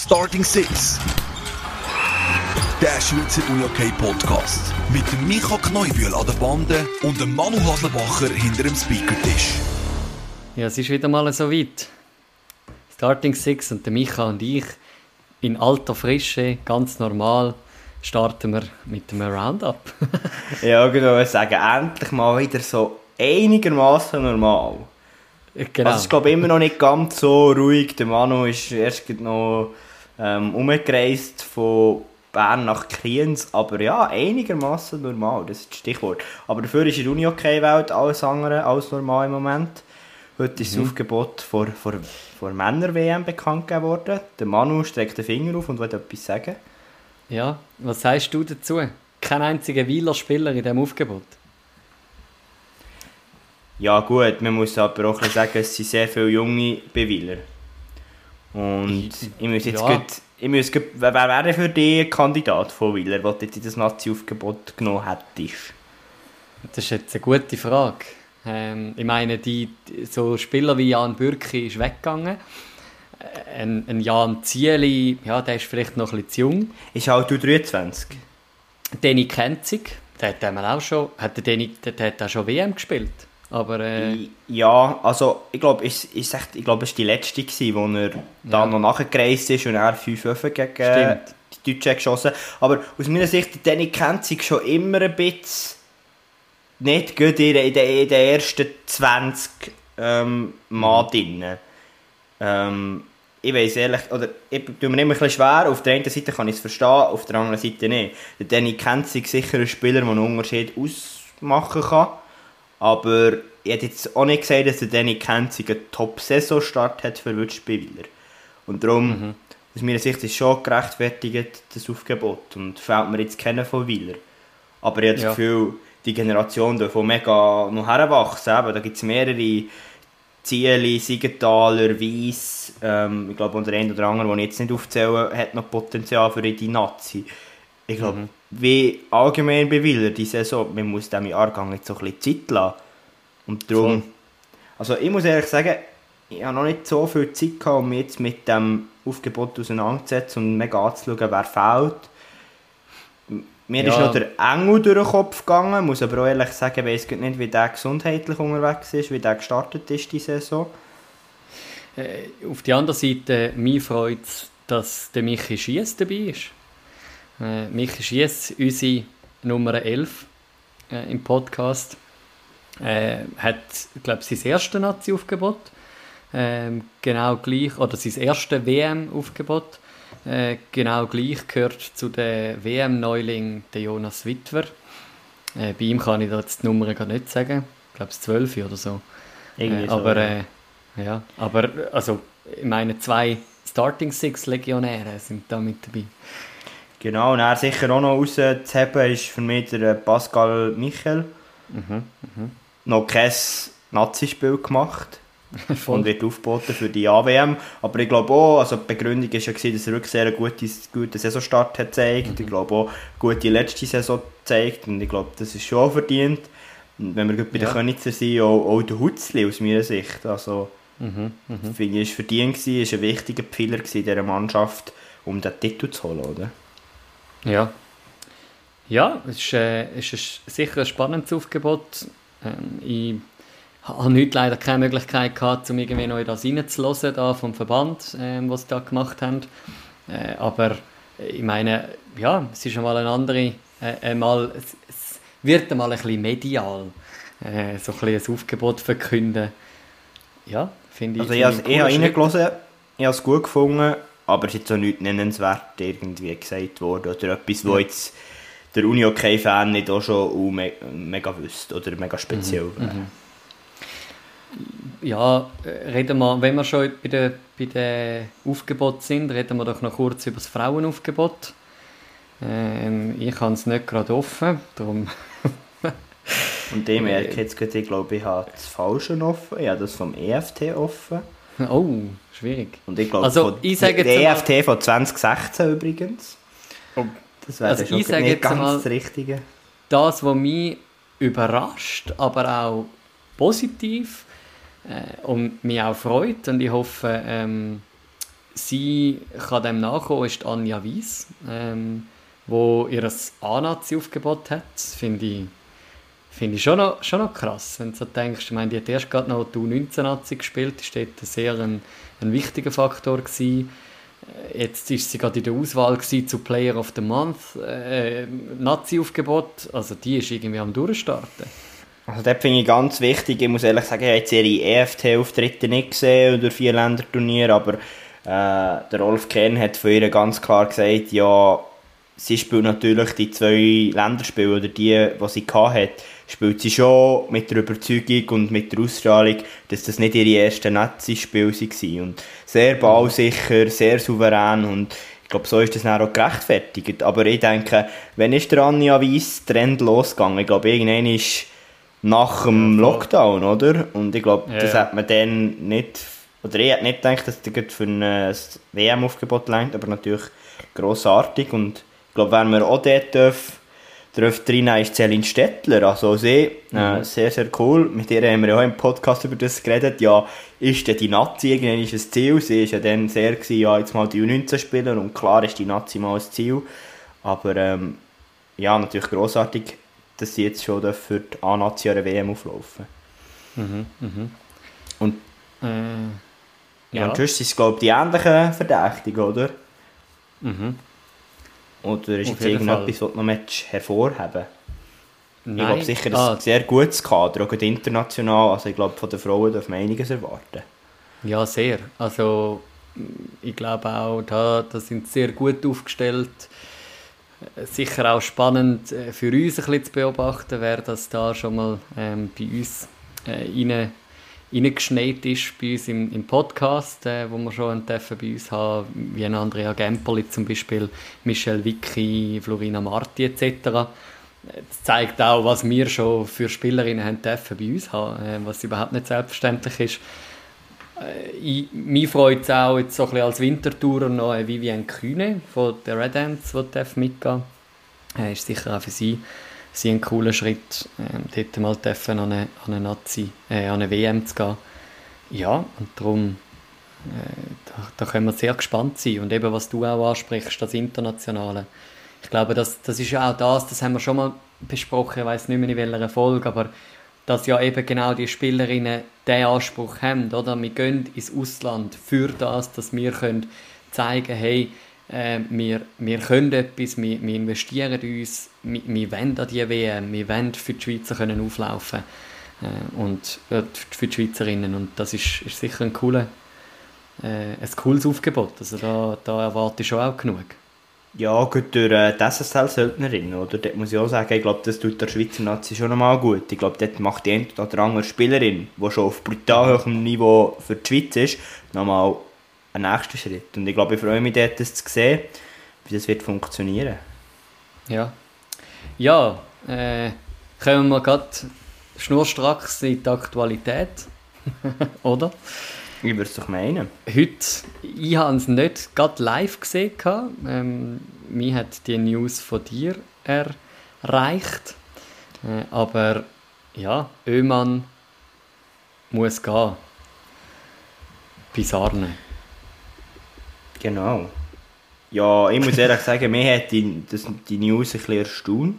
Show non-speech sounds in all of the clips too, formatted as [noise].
Starting Six. Der Schweizer UJK Podcast. Mit dem Micha Kneubühl an der Bande und dem Manu Haslebacher hinter dem Speakertisch. Ja, es ist wieder mal so weit. Starting Six und der Micha und ich in alter Frische, ganz normal, starten wir mit dem Roundup. [laughs] ja, genau, ich sagen, endlich mal wieder so einigermaßen normal. Genau. Also, ich glaube immer noch nicht ganz so ruhig. Der Manu ist erst noch ähm, umgereist von Bern nach Kriens, aber ja, einigermaßen normal, das ist das Stichwort. Aber dafür ist in der Uni-Hockey-Welt alles andere als normal im Moment. Heute ist das mhm. Aufgebot vor, vor, vor Männer-WM bekannt geworden. Der Manu streckt den Finger auf und will etwas sagen. Ja, was sagst du dazu? Kein einziger Wieler Spieler in diesem Aufgebot. Ja gut, man muss aber auch sagen, es sind sehr viele junge Beweiler. Und ich muss jetzt ja. gut, ich muss gut, wer wäre für dich ein Kandidat von Wieler, der jetzt in das Nazi-Aufgebot genommen hättest? Das ist jetzt eine gute Frage. Ähm, ich meine, die, so Spieler wie Jan Bürki ist weggegangen. Äh, ein, ein Jan Zieli, ja, der ist vielleicht noch ein bisschen zu jung. Ist halt 23. Danny Kenzig, der hat auch schon, hat der, Danny, der, der hat auch schon WM gespielt. Aber, äh, ja, also ich glaube, es ist echt, ich glaube, es war die letzte, gewesen, wo er ja. dann noch nachgereist ist und er fünf Öfen gegen Stimmt. die Deutschen geschossen Aber aus meiner Sicht, Danny kennt sich schon immer ein bisschen nicht gut in, in, in den ersten 20 ähm, Mal mhm. drin. Ähm, ich weiß ehrlich, oder ich tue mir immer ein bisschen schwer. Auf der einen Seite kann ich es verstehen, auf der anderen Seite nicht. Danny kennt sich sicher ein Spieler, der einen Unterschied ausmachen kann. Aber ich hätte jetzt auch nicht gesagt, dass der Danny Kenzig einen Top-Saison-Start hat für Würzspieler. Und darum, mhm. aus meiner Sicht, ist schon gerechtfertigt, das Aufgebot. Und fällt mir jetzt kennen von Wieler. Aber ich habe ja. das Gefühl, die Generation davon mega noch heranwachsen. Da gibt es mehrere Ziele, Siegenthaler, Weiss, ähm, ich glaube unter einem oder anderen, den ich jetzt nicht aufzähle, hat noch Potenzial für die Nazi. Ich glaube, mhm. Wie allgemein bei Willer die Saison, man muss dem Jahrgang jetzt so ein bisschen Zeit lassen. Und darum, also ich muss ehrlich sagen, ich habe noch nicht so viel Zeit gehabt, um mich jetzt mit dem Aufgebot auseinanderzusetzen und mega anzuschauen, wer fehlt. Mir ja. ist noch der Engel durch den Kopf gegangen, muss aber auch ehrlich sagen, ich weiß nicht, wie der gesundheitlich unterwegs ist, wie der gestartet ist, die Saison. Äh, auf der anderen Seite, mich freut es, dass der Michi Schiess dabei ist. Äh, Michi Schiess, unsere Nummer 11 äh, im Podcast, äh, hat, glaube ich, sein erstes Nazi-Aufgebot. Äh, genau gleich, oder sein erstes WM-Aufgebot. Äh, genau gleich gehört zu den WM-Neuling der Jonas Wittwer. Äh, bei ihm kann ich da jetzt die Nummer gar nicht sagen. Ich glaube, es 12 oder so. Irgendwie äh, aber, so, ja. ja. aber also, ich meine, zwei Starting Six Legionäre sind da mit dabei. Genau, und er sicher auch noch rauszuheben ist für mich der äh, Pascal Michel. Mhm, mh. Noch kein Nazi-Spiel gemacht. [laughs] und wird aufgeboten für die AWM. Aber ich glaube auch, also die Begründung war ja, gewesen, dass er wirklich sehr einen guten, guten Saisonstart hat gezeigt. Mhm. Ich glaube auch, gute letzte Saison gezeigt. Und ich glaube, das ist schon verdient. Und wenn wir bei ja. den Königser sind, auch, auch der Hutzli aus meiner Sicht. Also, mhm. Mhm. finde ich, ist verdient gewesen, ist ein wichtiger Pfeiler in dieser Mannschaft, um den Titel zu holen, oder? Ja. Ja, es ist, äh, ist ein, sicher ein spannendes Aufgebot. Ähm, ich habe heute leider keine Möglichkeit gehabt, um irgendwie noch in das reinzuhören, da vom Verband, ähm, was sie da gemacht haben. Äh, aber ich meine, ja, es ist einmal eine andere, äh, einmal, es, es, wird einmal ein bisschen medial, äh, so ein bisschen ein Aufgebot verkünden. Ja, finde ich. Also ich, habe reingelassen, ich habe es gut gefunden, aber es ist jetzt auch nichts nennenswert irgendwie gesagt worden oder etwas, wo jetzt der Uni-OK-Fan nicht auch schon me mega wüsste oder mega speziell mhm. wäre. Mhm. Ja, reden wir, wenn wir schon bei den, bei den Aufgebot sind, reden wir doch noch kurz über das Frauenaufgebot. Ähm, ich habe es nicht gerade offen, darum... [laughs] Und dem merke jetzt gerade, ich glaube, ich habe das Falsche offen, ich habe das vom EFT offen. Oh, schwierig. Und ich glaube, also, ich sage der EFT von 2016 übrigens. Oh. Das wäre also schon ich sage nicht ganz mal, das Richtige. Das, was mich überrascht, aber auch positiv äh, und mich auch freut und ich hoffe, ähm, sie kann dem nachkommen, ist Anja Weiss, ähm, wo ihr A-Nazi-Aufgebot hat. Das finde ich, find ich schon, noch, schon noch krass, wenn du denkst. Ich meine, die hat erst gerade noch die U19-Nazi gespielt, war dort sehr ein, ein wichtiger Faktor. Gewesen. Jetzt ist sie gerade in der Auswahl zu Player of the Month, äh, Nazi-Aufgebot, also die ist irgendwie am Durchstarten. Also das finde ich ganz wichtig. Ich muss ehrlich sagen, ich habe jetzt ihre EFT-Auftritte nicht gesehen oder vier Länderturnier, aber äh, der Rolf Kern hat von ihr ganz klar gesagt, ja, sie spielt natürlich die zwei Länderspiele oder die, die sie hatte, spielt sie schon mit der Überzeugung und mit der Ausstrahlung, dass das nicht ihre ersten Nazi-Spiele waren. Und sehr ballsicher, sehr souverän und ich glaube, so ist das dann auch gerechtfertigt. Aber ich denke, wenn ist der Anja Weiss Trend losgegangen? Ich glaube, irgendwann ist nach dem Lockdown, oder? Und ich glaube, ja. das hat man dann nicht, oder ich hätte nicht gedacht, dass das für ein WM-Aufgebot längt, aber natürlich grossartig und ich glaube, wenn wir auch dort dürfen, dürfen reinnehmen, ist Celine Stettler, also sie, äh, mhm. sehr, sehr cool, mit ihr haben wir ja auch im Podcast über das geredet, ja, ist denn die Nazi irgendwann ist ein Ziel, sie ist ja dann sehr gewesen, ja, jetzt mal die U19 spielen und klar ist die Nazi mal ein Ziel, aber ähm, ja, natürlich grossartig, dass sie jetzt schon für die A-Nazi an WM auflaufen. Mhm, mhm. Und, äh, ja. ja, und sonst sind es, glaube ich, die ähnlichen Verdächtigen, oder? Mhm. Oder ist jetzt irgendetwas, was du noch hervorheben Nein. Ich glaube sicher, ah. ein sehr gutes Kader, auch international. Also ich glaube, von den Frauen darf man einiges erwarten. Ja, sehr. Also ich glaube auch, da, da sind sehr gut aufgestellt sicher auch spannend äh, für uns ein bisschen zu beobachten, wer das da schon mal ähm, bei uns äh, rein, reingeschneit ist, bei uns im, im Podcast, äh, wo wir schon dürfen bei uns haben, wie Andrea Gempoli zum Beispiel, Michelle Vicky, Florina Marti etc. Das zeigt auch, was wir schon für Spielerinnen haben dürfen bei uns haben, äh, was überhaupt nicht selbstverständlich ist. Äh, ich, mich freut es auch jetzt so ein bisschen als Wintertourer noch Vivienne Kühne von der Red Ants, die mitgehen darf. Äh, ist sicher auch für sie, sie ein cooler Schritt, äh, dort mal dürfen, an, eine, an, eine Nazi, äh, an eine WM zu gehen. Ja, und darum äh, da, da können wir sehr gespannt sein. Und eben, was du auch ansprichst, das Internationale. Ich glaube, das, das ist ja auch das, das haben wir schon mal besprochen, ich weiß nicht mehr in welcher Folge, aber dass ja eben genau die Spielerinnen den Anspruch haben, oder? Wir gehen ins Ausland für das, dass wir können zeigen hey, äh, wir, wir können etwas, wir, wir investieren in uns, wir, wir wollen an die WM, wir wollen für die Schweizer können auflaufen äh, und äh, für die Schweizerinnen und das ist, ist sicher ein, cooler, äh, ein cooles Aufgebot, also da, da erwarte ich schon auch genug. Ja, gut, durch äh, die SSL-Söldnerin, oder? Dort muss ich auch sagen, ich glaube, das tut der Schweizer Nazi schon einmal gut. Ich glaube, dort macht die eine oder andere Spielerin, die schon auf brutal hohem Niveau für die Schweiz ist, nochmal einen nächsten Schritt. Und ich glaube, ich freue mich dort, das zu sehen, wie das wird funktionieren. Ja. Ja, äh, kommen wir gerade schnurstracks in die Aktualität, [laughs] oder? Ich würde es doch meinen. Heute, ich habe es nicht gerade live gesehen. Ähm, mir hat die News von dir erreicht. Äh, aber ja, Ömann muss gehen. Bis Arne. Genau. Ja, ich muss ehrlich sagen, mir hat die, das, die News ein bisschen erstaunt.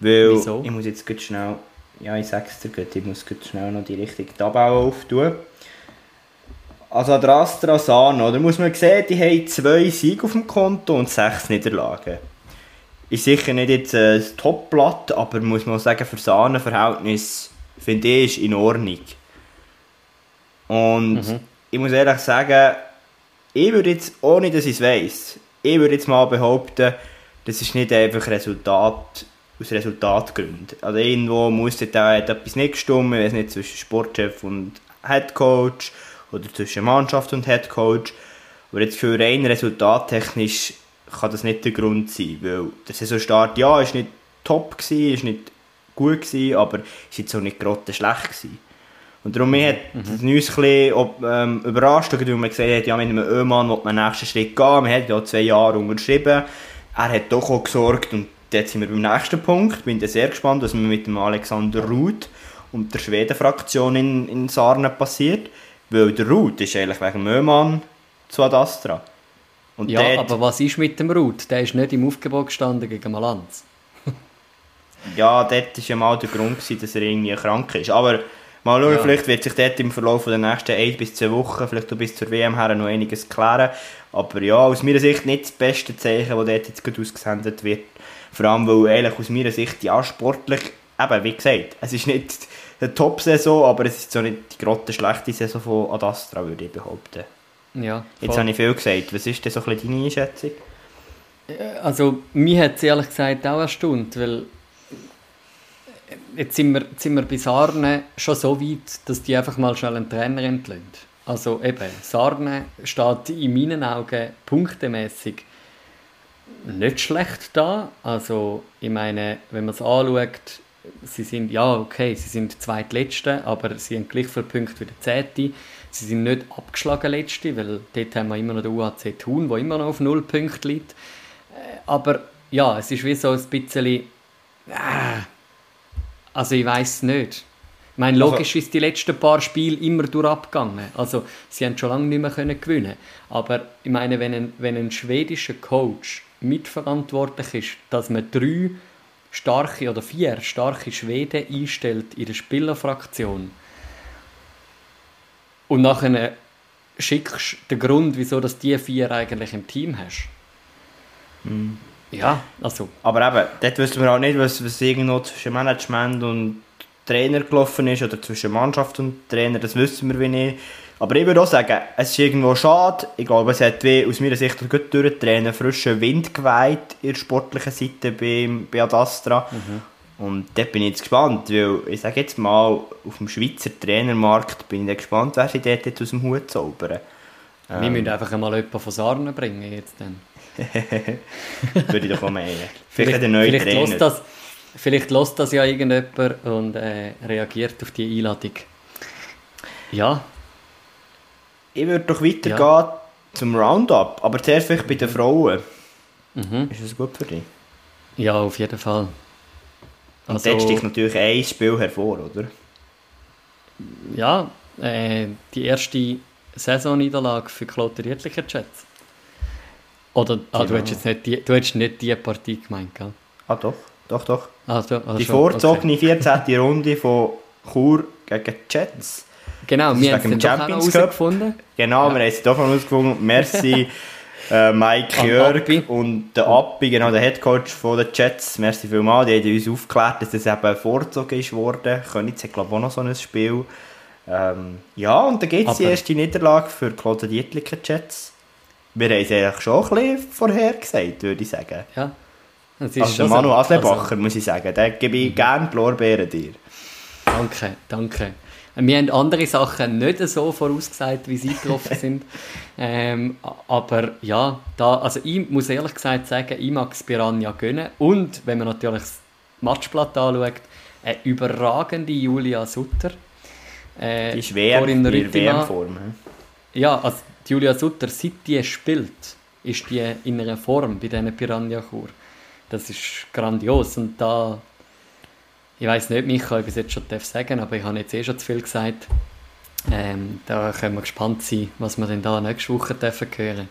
Weil, Wieso? ich muss jetzt schnell ja, ich sag's dir gut, ich muss schnell noch die richtige Tabelle auftun. Also der Astra Sano, da muss man sehen, die haben zwei Siege auf dem Konto und sechs Niederlagen. Ist sicher nicht jetzt ein Top-Blatt, aber muss man sagen, für Sahne-Verhältnis finde ich, ist in Ordnung. Und mhm. ich muss ehrlich sagen, ich würde jetzt, ohne dass ich es weiss, ich würde jetzt mal behaupten, das ist nicht einfach Resultat aus Resultatgründen. Also irgendwo muss da etwas nicht stimmen, weiß nicht, zwischen Sportchef und Headcoach oder zwischen Mannschaft und Headcoach. Aber jetzt für rein resultattechnisch kann das nicht der Grund sein, weil der Saisonstart, ja, ist nicht top gewesen, ist nicht gut gewesen, aber ist jetzt auch nicht gerade schlecht gewesen. Und darum mhm. hat das uns ein bisschen ähm, überrascht, weil man gesehen hat, ja, mit einem Ömann will man den nächsten Schritt gehen, man hat ja zwei Jahre unterschrieben, er hat doch auch gesorgt und jetzt sind wir beim nächsten Punkt. Bin sehr gespannt, was mit dem Alexander Ruth und der Schweden-Fraktion in, in Sarnen passiert. Weil der Ruth ist eigentlich wegen Möhmann zu Adastra. Und ja, dort, aber was ist mit dem Ruth? Der ist nicht im Aufgebot gestanden gegen Malanz. ja, dort war ja mal der Grund, gewesen, dass er irgendwie krank ist. Aber mal schauen, ja. vielleicht wird sich dort im Verlauf der nächsten 1 bis 2 Wochen, vielleicht bis zur WM her, noch einiges klären. Aber ja, aus meiner Sicht nicht das beste Zeichen, das dort jetzt gerade ausgesendet wird. Vor allem, weil ehrlich aus meiner Sicht, ja, sportlich, eben, wie gesagt, es ist nicht eine Top-Saison, aber es ist so nicht die grotte schlechte Saison von Adastra, würde ich behaupten. Ja, Jetzt habe ich viel gesagt. Was ist denn so ein deine Einschätzung? Äh, also, mich hat es ehrlich gesagt auch erstaunt, weil jetzt sind wir, sind wir bei Sarne schon so weit, dass die einfach mal schnell einen Trainer entlöhnen. Also eben, Sarne steht in meinen Augen punktemäßig nicht schlecht da. Also ich meine, wenn man es anschaut, sie sind, ja okay, sie sind zweitletzte, aber sie haben gleich viele Punkte wie der Zehnte. Sie sind nicht abgeschlagen letzte, weil dort haben wir immer noch den UAC Thun, der immer noch auf null Punkte liegt. Äh, aber ja, es ist wie so ein bisschen, äh, also ich weiß es nicht. Ich meine, also logisch also, ist die letzten paar Spiele immer durchabgegangen. Also sie haben schon lange nicht mehr können gewinnen. Aber ich meine, wenn ein, wenn ein schwedischer Coach mitverantwortlich ist, dass man drei starke oder vier starke Schweden einstellt in der Spielerfraktion und nachher schickst den Grund, wieso dass die vier eigentlich im Team hast. Mhm. Ja, also. Aber eben, dort wissen wir auch nicht, was, was irgendwo zwischen Management und Trainer gelaufen ist oder zwischen Mannschaft und Trainer, das wissen wir wie nicht. Aber ich würde auch sagen, es ist irgendwo schade. Ich glaube, es hat wie aus meiner Sicht gut durch Trainer frischen Wind geweiht in der sportlichen Seite bei, bei Adastra. Mhm. Und dort bin ich jetzt gespannt, weil ich sage jetzt mal, auf dem Schweizer Trainermarkt bin ich gespannt, wer sie dort aus dem Hut zaubern. Wir ähm. müssen einfach mal jemanden von Sarne bringen jetzt dann. [laughs] Würde ich doch auch meinen. Vielleicht, vielleicht neue vielleicht Trainer. Das, vielleicht lässt das ja irgendjemand und äh, reagiert auf die Einladung. Ja. Ich würde doch weitergehen ja. zum Roundup, aber zuerst vielleicht bei den Frauen. Mhm. Ist das gut für dich? Ja, auf jeden Fall. Und also, dort sticht natürlich ein Spiel hervor, oder? Ja, äh, die erste Saisonniederlage für Klotter Riedlicher Jets. Oder, ah, du, genau. hättest jetzt nicht die, du hättest nicht die Partie gemeint, gell? Ah, doch, doch, doch. Ah, du, ah, die vorzogene okay. 14. Runde von Chur gegen Jets. Genau, wir haben es Champions Cup gefunden. Genau, ja. wir haben es davon herausgefunden. Merci [laughs] äh, Mike Jörg und der Appi, genau der Headcoach von den Jets. Merci vielmals, die haben uns aufgeklärt, dass das eben vorgezogen ist worden. Königs hat glaube ich auch noch so ein Spiel. Ähm, ja, und dann gibt es die erste Niederlage für Claude Dietliker Jets. Wir haben es eigentlich schon ein bisschen vorhergesagt, würde ich sagen. Ja. Das ist also Manu so. Aslebacher, also, muss ich sagen, da gebe ich mhm. gerne die Lorbeeren dir. Danke, danke. Wir haben andere Sachen nicht so vorausgesagt, wie sie getroffen [laughs] sind. Ähm, aber ja, da, also ich muss ehrlich gesagt sagen, ich mag es Piranha gönnen. Und wenn man natürlich das Matchblatt anschaut, eine überragende Julia Sutter. Äh, die ist WM, in WM-Form. Ja, also Julia Sutter, seit die spielt, ist die in einer Form bei diesen Piranha-Kur. Das ist grandios. Und da ich weiß nicht, Michael, ob ich es jetzt schon sagen darf, aber ich habe jetzt eh schon zu viel gesagt. Ähm, da können wir gespannt sein, was wir denn da nächste Woche dürfen hören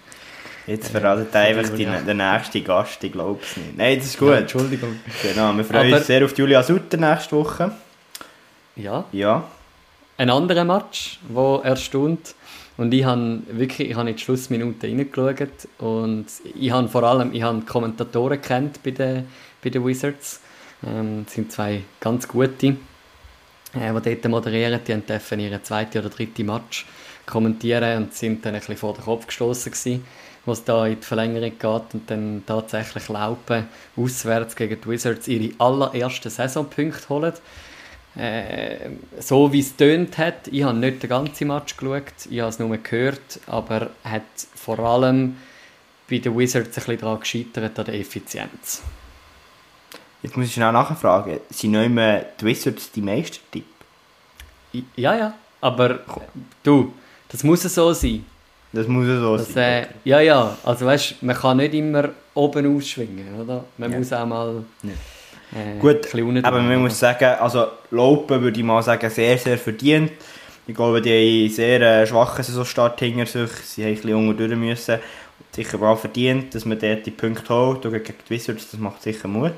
Jetzt verratet äh, einfach die, den nächsten Gast, ich glaube es nicht. Nein, das ist gut. Ja, Entschuldigung. Genau, wir freuen aber, uns sehr auf Julia Sutter nächste Woche. Ja. Ja. Ein anderer Match, der erstaunt. Und ich habe wirklich, ich habe in die Schlussminute reingeschaut und ich habe vor allem, ich habe Kommentatoren kennt bei den, bei den Wizards ähm, das sind zwei ganz gute, äh, die dort moderieren. Die dürfen ihren zweiten oder dritten Match kommentieren und sind dann ein bisschen vor den Kopf gestoßen gewesen, was da in die Verlängerung geht und dann tatsächlich Laupen auswärts gegen die Wizards ihre allerersten Saisonpunkte holen. Äh, so wie es tönt hat, ich habe nicht den ganzen Match geschaut, ich habe es nur gehört, aber hat vor allem bei den Wizards ein bisschen daran gescheitert an der Effizienz. Jetzt muss ich schnell nachfragen. Sind nicht mehr die Wizards die Meistertipp? Ja, ja. Aber du, das muss so sein. Das muss so das, sein. Äh, ja, ja. Also weißt man kann nicht immer oben ausschwingen, oder? Man ja. muss auch mal. Ja. Äh, Gut, aber man muss sagen, also Laupen würde ich mal sagen, sehr, sehr verdient. Ich glaube, die haben sehr äh, schwachen Saisonstart hinter sich. Sie haben ein bisschen durch müssen. Sicher mal verdient, dass man dort die Punkte holt. Und gegen die Wizards, das macht sicher Mut.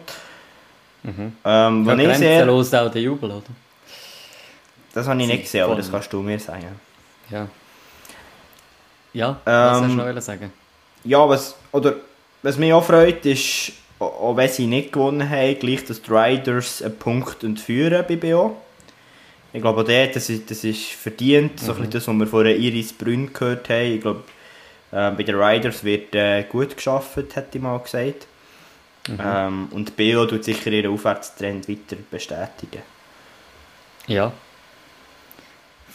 Mhm. Ähm, Ja, ich sehe, grenzenlos auch der Jubel, oder? das habe ich nicht gesehen, aber das kannst du mir sagen. Ja. Ja, was Ähm, hast du noch sagen? Ja, was, oder, was mich auch freut, ist, auch wenn sie nicht gewonnen haben, gleich, dass die Riders einen Punkt entführen bei BO. Ich glaube auch dort, das ist, das ist verdient, so ein bisschen das, was wir von Iris Brünn gehört haben. Ich glaube, äh, bei den Riders wird äh, gut geschafft, hätte ich mal gesagt. Ähm, und BO tut sicher ihren Aufwärtstrend weiter bestätigen. Ja.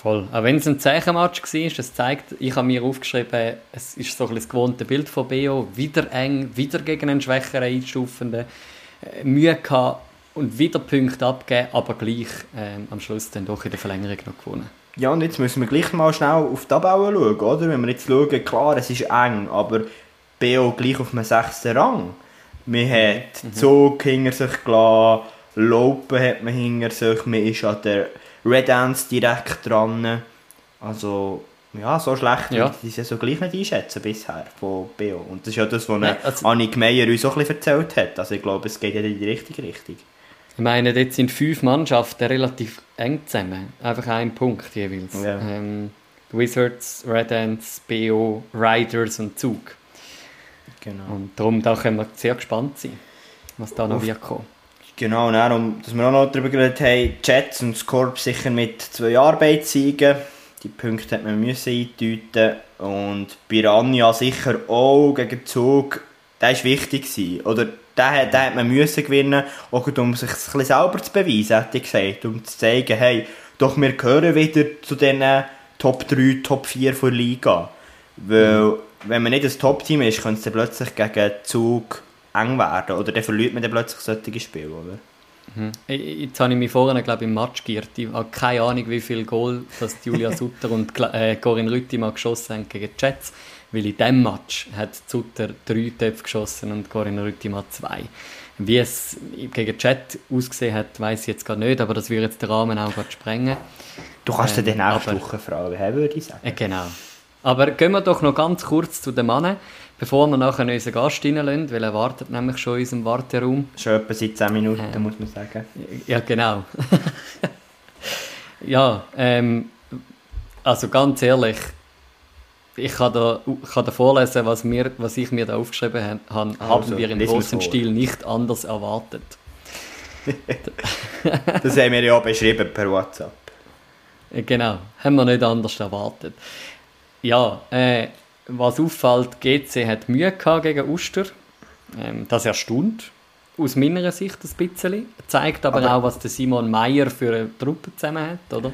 Voll. Auch wenn es ein Zeichenmatch war, das zeigt, ich habe mir aufgeschrieben, es ist so ein das gewohnte Bild von BO, wieder eng, wieder gegen einen schwächeren Einstufenden, äh, Mühe gehabt und wieder Punkte abgeben, aber gleich ähm, am Schluss dann doch in der Verlängerung noch gewonnen. Ja, und jetzt müssen wir gleich mal schnell auf die Tabelle schauen, oder? Wenn wir jetzt schauen, klar, es ist eng, aber BO gleich auf dem sechsten Rang. Man hat Zug hinter sich gelassen, Lopen hat man hinter sich, man ist an der Red Ants direkt dran. Also, ja, so schlecht Ja. würde ich die Saison gleich nicht einschätzen bisher von BO. Und das ist ja das, was Nein, also- Annik Meyer uns auch ein bisschen erzählt hat. Also ich glaube, es geht ja in die richtige Richtung. Ich meine, dort sind fünf Mannschaften relativ eng zusammen. Einfach ein Punkt jeweils. Ja. Ähm, Wizards, Red Ants, BO, Riders und Zug. Genau. Und darum da können wir sehr gespannt sein, was da noch Auf- wird kommen. Genau, darum, dass wir auch noch darüber geredet haben, Jets und das Korb sicher mit zwei Arbeitssiegen. Die Punkte hat man eindeuten Und Piranha sicher auch gegen Zug, der war wichtig. Gewesen. Oder den, den hat man müssen gewinnen, auch um sich ein bisschen selber zu beweisen, hätte ich gesagt. Um zu zeigen, hey, doch wir gehören wieder zu den Top 3, Top 4 der Liga. Weil, wenn man nicht ein Top-Team ist, könnte es dann plötzlich gegen Zug eng werden. Oder dann verliert man dann plötzlich solche Spiele, oder? Ich- Jetzt habe ich mich vorhin, glaube ich, im Match geirrt. Ich habe keine Ahnung, wie viel Goal das Julia [laughs] Sutter und äh, Corinne Rüttimann geschossen haben gegen die Jets. Weil in diesem Match hat Sutter drei Töpfe geschossen und Corinne Rüttimann zwei. Wie es gegen Jet ausgesehen hat, weiß ich jetzt gar nicht, aber das würde jetzt den Rahmen auch gerade sprengen. Du kannst Ähm, dir dann nächste Woche fragen, würde ich sagen. Äh, genau. Aber gehen wir doch noch ganz kurz zu den Mannen, bevor wir nachher unseren Gast reinlassen, weil er wartet nämlich schon in unserem Warteraum. Schon etwa seit 10 Minuten, Ähm. muss man sagen. Ja, genau. [laughs] ja, ähm, also ganz ehrlich, ich kann da, kann da vorlesen, was, wir, was ich mir da aufgeschrieben habe, haben Also, wir im großen. Stil nicht anders erwartet. [laughs] Das haben wir ja auch beschrieben per WhatsApp. Äh, Genau, haben wir nicht anders erwartet. Ja, äh, was auffällt, GC hat Mühe gehabt gegen Uster. Ähm, das erstaunt aus meiner Sicht ein bisschen. Zeigt aber, Aber- auch, was der Simon Meyer für eine Truppe zusammen hat, oder?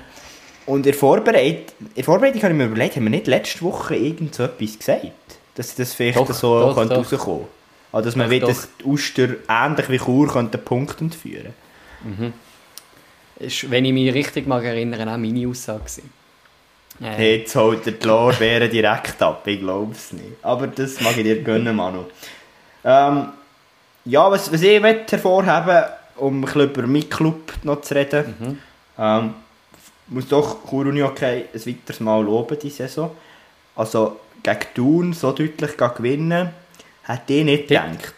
Und in der, Vorbereit Vorbereitung habe ich mir überlegt, haben wir nicht letzte Woche irgend so etwas gesagt? Dass das vielleicht Doch, so doch, könnte doch. rauskommen Also, dass man Doch, wieder doch. das Uster ähnlich wie Chur könnte einen Punkt entführen Ist, wenn ich mich richtig mag erinnern, auch meine Aussage. gewesen. Hey, Jetzt holt er die Lorbeeren direkt ab, ich glaube es nicht. Aber das mag ich dir gönnen, Manu. Ähm, ja, was, was ich möchte hervorheben um ein bisschen über meinen Club noch zu reden, Mhm. ähm, muss doch Chur Uni okay ein weiteres Mal loben diese Saison. Also gegen Thun so deutlich gewinnen, hätte ich nicht Dort- gedacht.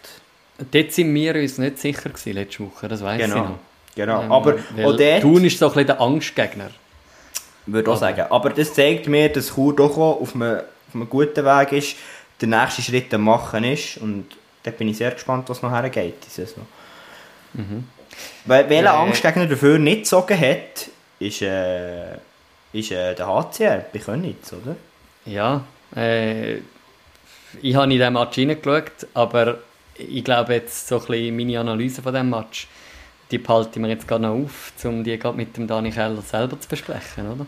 Dort sind wir uns nicht sicher gewesen, letzte Woche, das weiß ich Genau, noch. genau. Ähm, Aber auch dort... Thun ist so ein bisschen der Angstgegner. Würde auch Aber- sagen. Aber das zeigt mir, dass Chur doch auch auf einem, auf einem guten Weg ist, der nächste Schritt am machen ist. Und da bin ich sehr gespannt, was noch hergeht diese Saison. Weil, welcher Äh. Angstgegner dafür nicht gezogen hat, ist, äh, ist äh, der HCR bei Königs, oder? Ja, äh, ich habe in diesen Match hineingeschaut, aber ich glaube jetzt so ein bisschen meine Analyse von diesem Match, die behalte ich mir jetzt gerade noch auf, um die gerade mit dem Dani Keller selber zu besprechen, oder?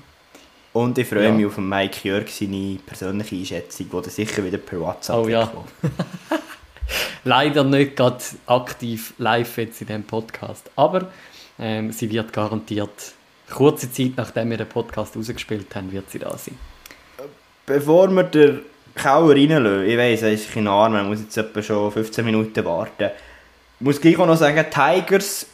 Und ich freue Ja. mich auf Mike Jörg, seine persönliche Einschätzung, die er sicher wieder per WhatsApp Oh ja. [laughs] [laughs] Leider nicht gerade aktiv live jetzt in diesem Podcast, aber ähm, sie wird garantiert, kurze Zeit nachdem wir den Podcast rausgespielt haben, wird sie da sein. Bevor wir den Kauer reinlassen, ich weiss, er ist bisschen arm, man muss jetzt etwa schon 15 Minuten warten. Ich muss gleich auch noch sagen, Tigers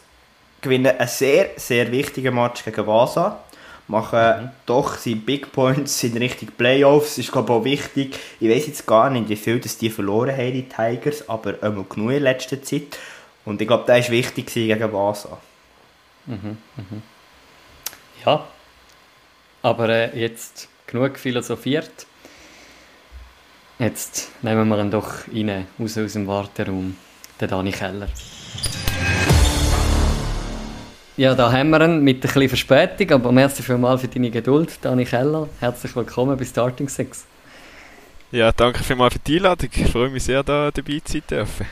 gewinnen einen sehr, sehr wichtigen Match gegen Vasa. Machen mhm. doch seine Big Points in Richtung Playoffs. Ist glaube ich auch wichtig. Ich weiß jetzt gar nicht, wie viel das die verloren haben, die Tigers, aber immer genug in letzter Zeit. Und ich glaube, der war wichtig gegen Vasa. Mhm, mhm. Ja, aber äh, jetzt genug philosophiert. Jetzt nehmen wir ihn doch rein, raus aus dem Warteraum, den Dani Keller. Ja, da haben wir ihn mit ein bisschen Verspätung, aber merci vielmals für deine Geduld, Dani Keller. Herzlich willkommen bei Starting Six. Ja, danke vielmals für die Einladung. Ich freue mich sehr, da dabei sein zu dürfen.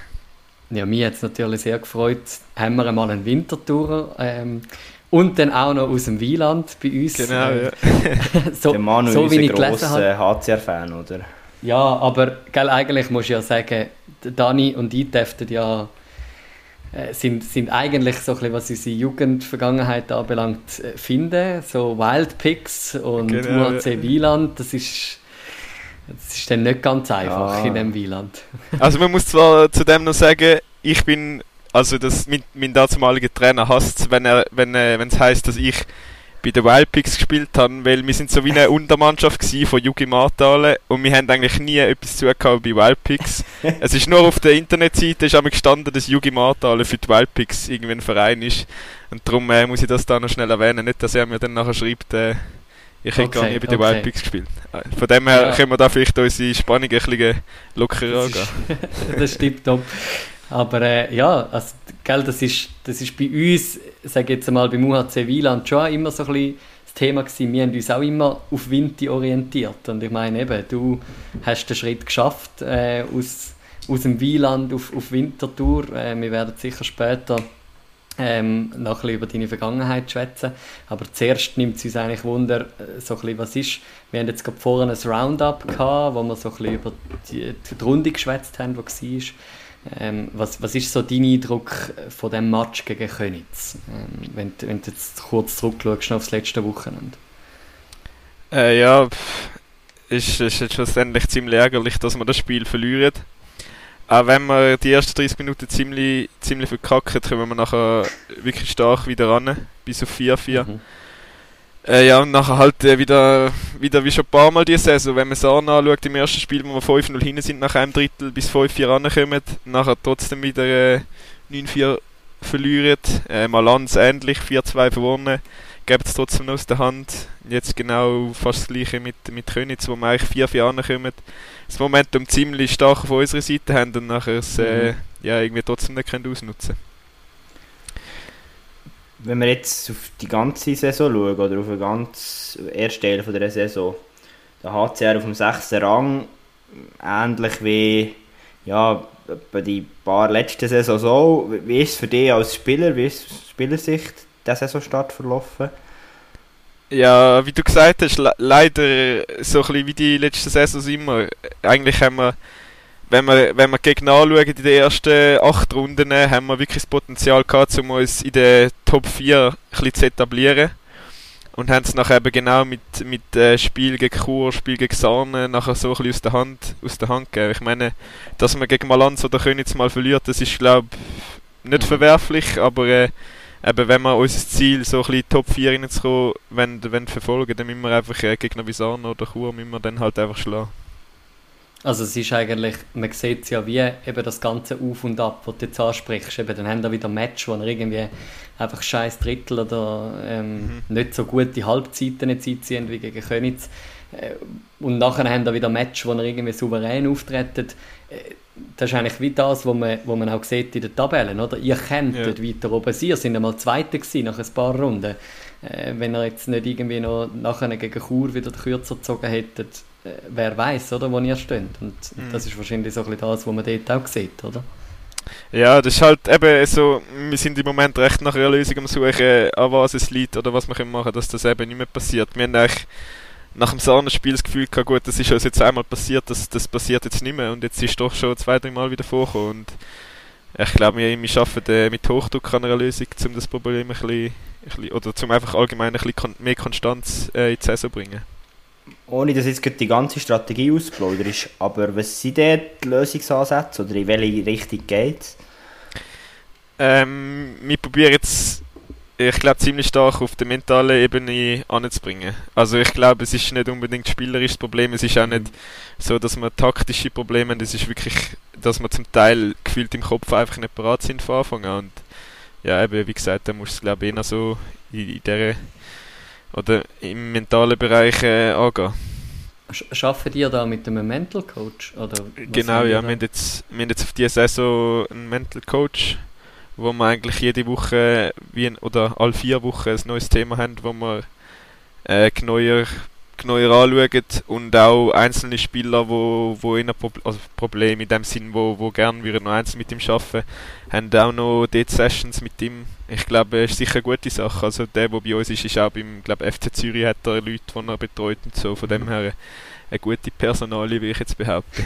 Ja, mich hat es natürlich sehr gefreut. Haben wir einmal einen Wintertour ähm, und dann auch noch aus dem Wieland bei uns. Genau, äh, ja. [laughs] so, Der Manu so wie ich gelesen habe. HCR-Fan, oder? Ja, aber gell, eigentlich muss ich ja sagen, Dani und ich dürften ja sind, sind eigentlich so ein bisschen, was unsere Jugendvergangenheit anbelangt, äh, finden. So Wild Picks und genau, UAC ja. Wieland, das ist, das ist dann nicht ganz einfach ah. in dem Wieland. [laughs] Also man muss zwar zu dem noch sagen, ich bin, also das, mein, mein damaliger Trainer hasst wenn er, wenn, äh, es heisst, dass ich bei den Wildpicks gespielt haben, weil wir sind so wie eine Untermannschaft von Yugi Martale und wir haben eigentlich nie etwas zu bei Wildpicks. [laughs] es ist nur auf der Internetseite ist gestanden, dass Yugi Martale für die Wildpicks irgendwie ein Verein ist und darum äh, muss ich das da noch schnell erwähnen, nicht, dass er mir dann nachher schreibt, äh, ich hätte okay, gar nie bei den okay. Wildpicks gespielt. Äh, von dem her ja. können wir da vielleicht unsere Spannung ein bisschen lockerer angehen. [laughs] das stimmt top. Aber äh, ja, also, gell, das, ist, das ist bei uns, sage jetzt einmal, beim UHC Wieland schon immer so ein bisschen das Thema gewesen. Wir haben uns auch immer auf Winter orientiert. Und ich meine eben, du hast den Schritt geschafft äh, aus, aus dem Wieland auf, auf Wintertour. Äh, wir werden sicher später ähm, noch ein bisschen über deine Vergangenheit schwätzen. Aber zuerst nimmt es uns eigentlich Wunder, äh, so ein bisschen, was ist. Wir haben jetzt gerade vorhin ein Roundup gehabt, wo wir so ein bisschen über die, die Runde geschwätzt haben, die war. Ähm, was, was ist so dein Eindruck von dem Match gegen Könitz, ähm, wenn, wenn du jetzt kurz zurückschaust auf das letzte Wochenende? Äh, ja, ist, ist jetzt schlussendlich ziemlich ärgerlich, dass wir das Spiel verlieren. Auch wenn wir die ersten 30 Minuten ziemlich, ziemlich verkacken, kommen wir nachher wirklich stark wieder ran, bis auf 4-4. Mhm. Äh, ja, und nachher halt äh, wieder, wieder wie schon ein paar Mal diese Saison, wenn man es anschaut, im ersten Spiel, wo wir 5-0 hinten sind, nach einem Drittel bis 5-4 rankommen, nachher trotzdem wieder äh, 9-4 verlieren, äh, Malanz ähnlich, 4-2 verloren, gibt es trotzdem aus der Hand. Jetzt genau fast das gleiche mit, mit Könitz, wo wir eigentlich 4-4 rankommen, das Momentum ziemlich stark auf unserer Seite haben und nachher es äh, mhm. ja, irgendwie trotzdem nicht ausnutzen. können wenn wir jetzt auf die ganze Saison schauen, oder auf den ganzen ersten Teil von der Saison, der HCR auf dem sechsten Rang, ähnlich wie ja, bei die paar letzten Saison so. Wie ist es für dich als Spieler, wie ist aus Spielersicht der Saisonstart verlaufen? Ja, wie du gesagt hast, le leider so ein bisschen wie die letzten Saisons immer. Eigentlich haben wir wenn wir, wenn wir gegen anschauen, in den ersten acht Runden, haben wir wirklich das Potenzial gehabt, um uns in den Top 4 ein zu etablieren. Und haben es nachher eben genau mit, mit äh, Spiel gegen Chur, Spiel gegen Sahne nachher so ein aus der Hand, aus der Hand gegeben. Ich meine, dass man gegen Malanz oder Königs mal verliert, das ist, glaube ich, nicht verwerflich, aber äh, eben, wenn wir unser Ziel, so ein bisschen Top 4 reinzukommen, wenn, wenn verfolgen, dann müssen wir einfach äh, Gegner wie Sahne oder Chur müssen wir dann halt einfach schlagen. Also es ist eigentlich, man sieht es ja wie eben das ganze Auf und Ab, was du jetzt ansprichst. Eben, dann haben wir wieder Match, wo er irgendwie einfach scheiß Drittel oder ähm, mhm. nicht so gute Halbzeiten nicht ziehen wie gegen Könitz. Äh, und nachher haben wir wieder Match, wo er irgendwie souverän auftreten. Äh, das ist eigentlich wie das, was man, wo man auch sieht in den Tabellen. Oder? Ihr könntet ja. weiter oben sein. Ihr sind einmal Zweiter gewesen nach ein paar Runden. Äh, wenn ihr jetzt nicht irgendwie noch nachher gegen Chur wieder kürzer gezogen hättet, wer weiß, oder, wo ihr steht. Und mhm. das ist wahrscheinlich so ein bisschen das, was man dort auch sieht, oder? Ja, das ist halt eben so, wir sind im Moment recht nach einer Lösung am Suchen, an was es liegt oder was wir können machen dass das eben nicht mehr passiert. Wir haben eigentlich nach dem Sahne-Spiel das Gefühl gehabt, gut, das ist uns jetzt einmal passiert, das, das passiert jetzt nicht mehr und jetzt ist es doch schon zwei, drei Mal wieder vorgekommen und ich glaube, wir, wir arbeiten äh, mit Hochdruck an einer Lösung, um das Problem ein bisschen, ein bisschen oder um einfach allgemein ein bisschen mehr Konstanz äh, in die Saison zu bringen ohne dass jetzt die ganze Strategie ausplaudert ist, aber was sind dort die Lösungsansätze oder in welche Richtung geht es? Ähm, wir probieren jetzt ich glaube, ziemlich stark auf der mentalen Ebene anzubringen. Also ich glaube, es ist nicht unbedingt spielerisches Problem, es ist auch nicht so, dass man taktische Probleme haben, es ist wirklich, dass man zum Teil gefühlt im Kopf einfach nicht bereit sind von Anfang an. Und ja, eben, wie gesagt, da muss es glaube ich eher so in, in der oder im mentalen Bereich äh, angehen. Schaffen die da mit einem Mental Coach? Oder genau, ja, wir haben, jetzt, wir haben jetzt auf diese Saison einen Mental Coach wo wir eigentlich jede Woche wie ein, oder alle vier Wochen ein neues Thema haben, wo wir äh, genauer, genauer anschauen und auch einzelne Spieler, wo, wo in Pro also Probleme in dem Sinn, wo, wo gerne noch einzeln mit ihm arbeiten, haben auch noch dort Sessions mit ihm. Ich glaube, es ist sicher eine gute Sache. Also der, der bei uns ist, ist auch beim glaube, FC Zürich hat er Leute, die er betreut und so. Von dem her eine gute Personalie, wie ich jetzt behaupten.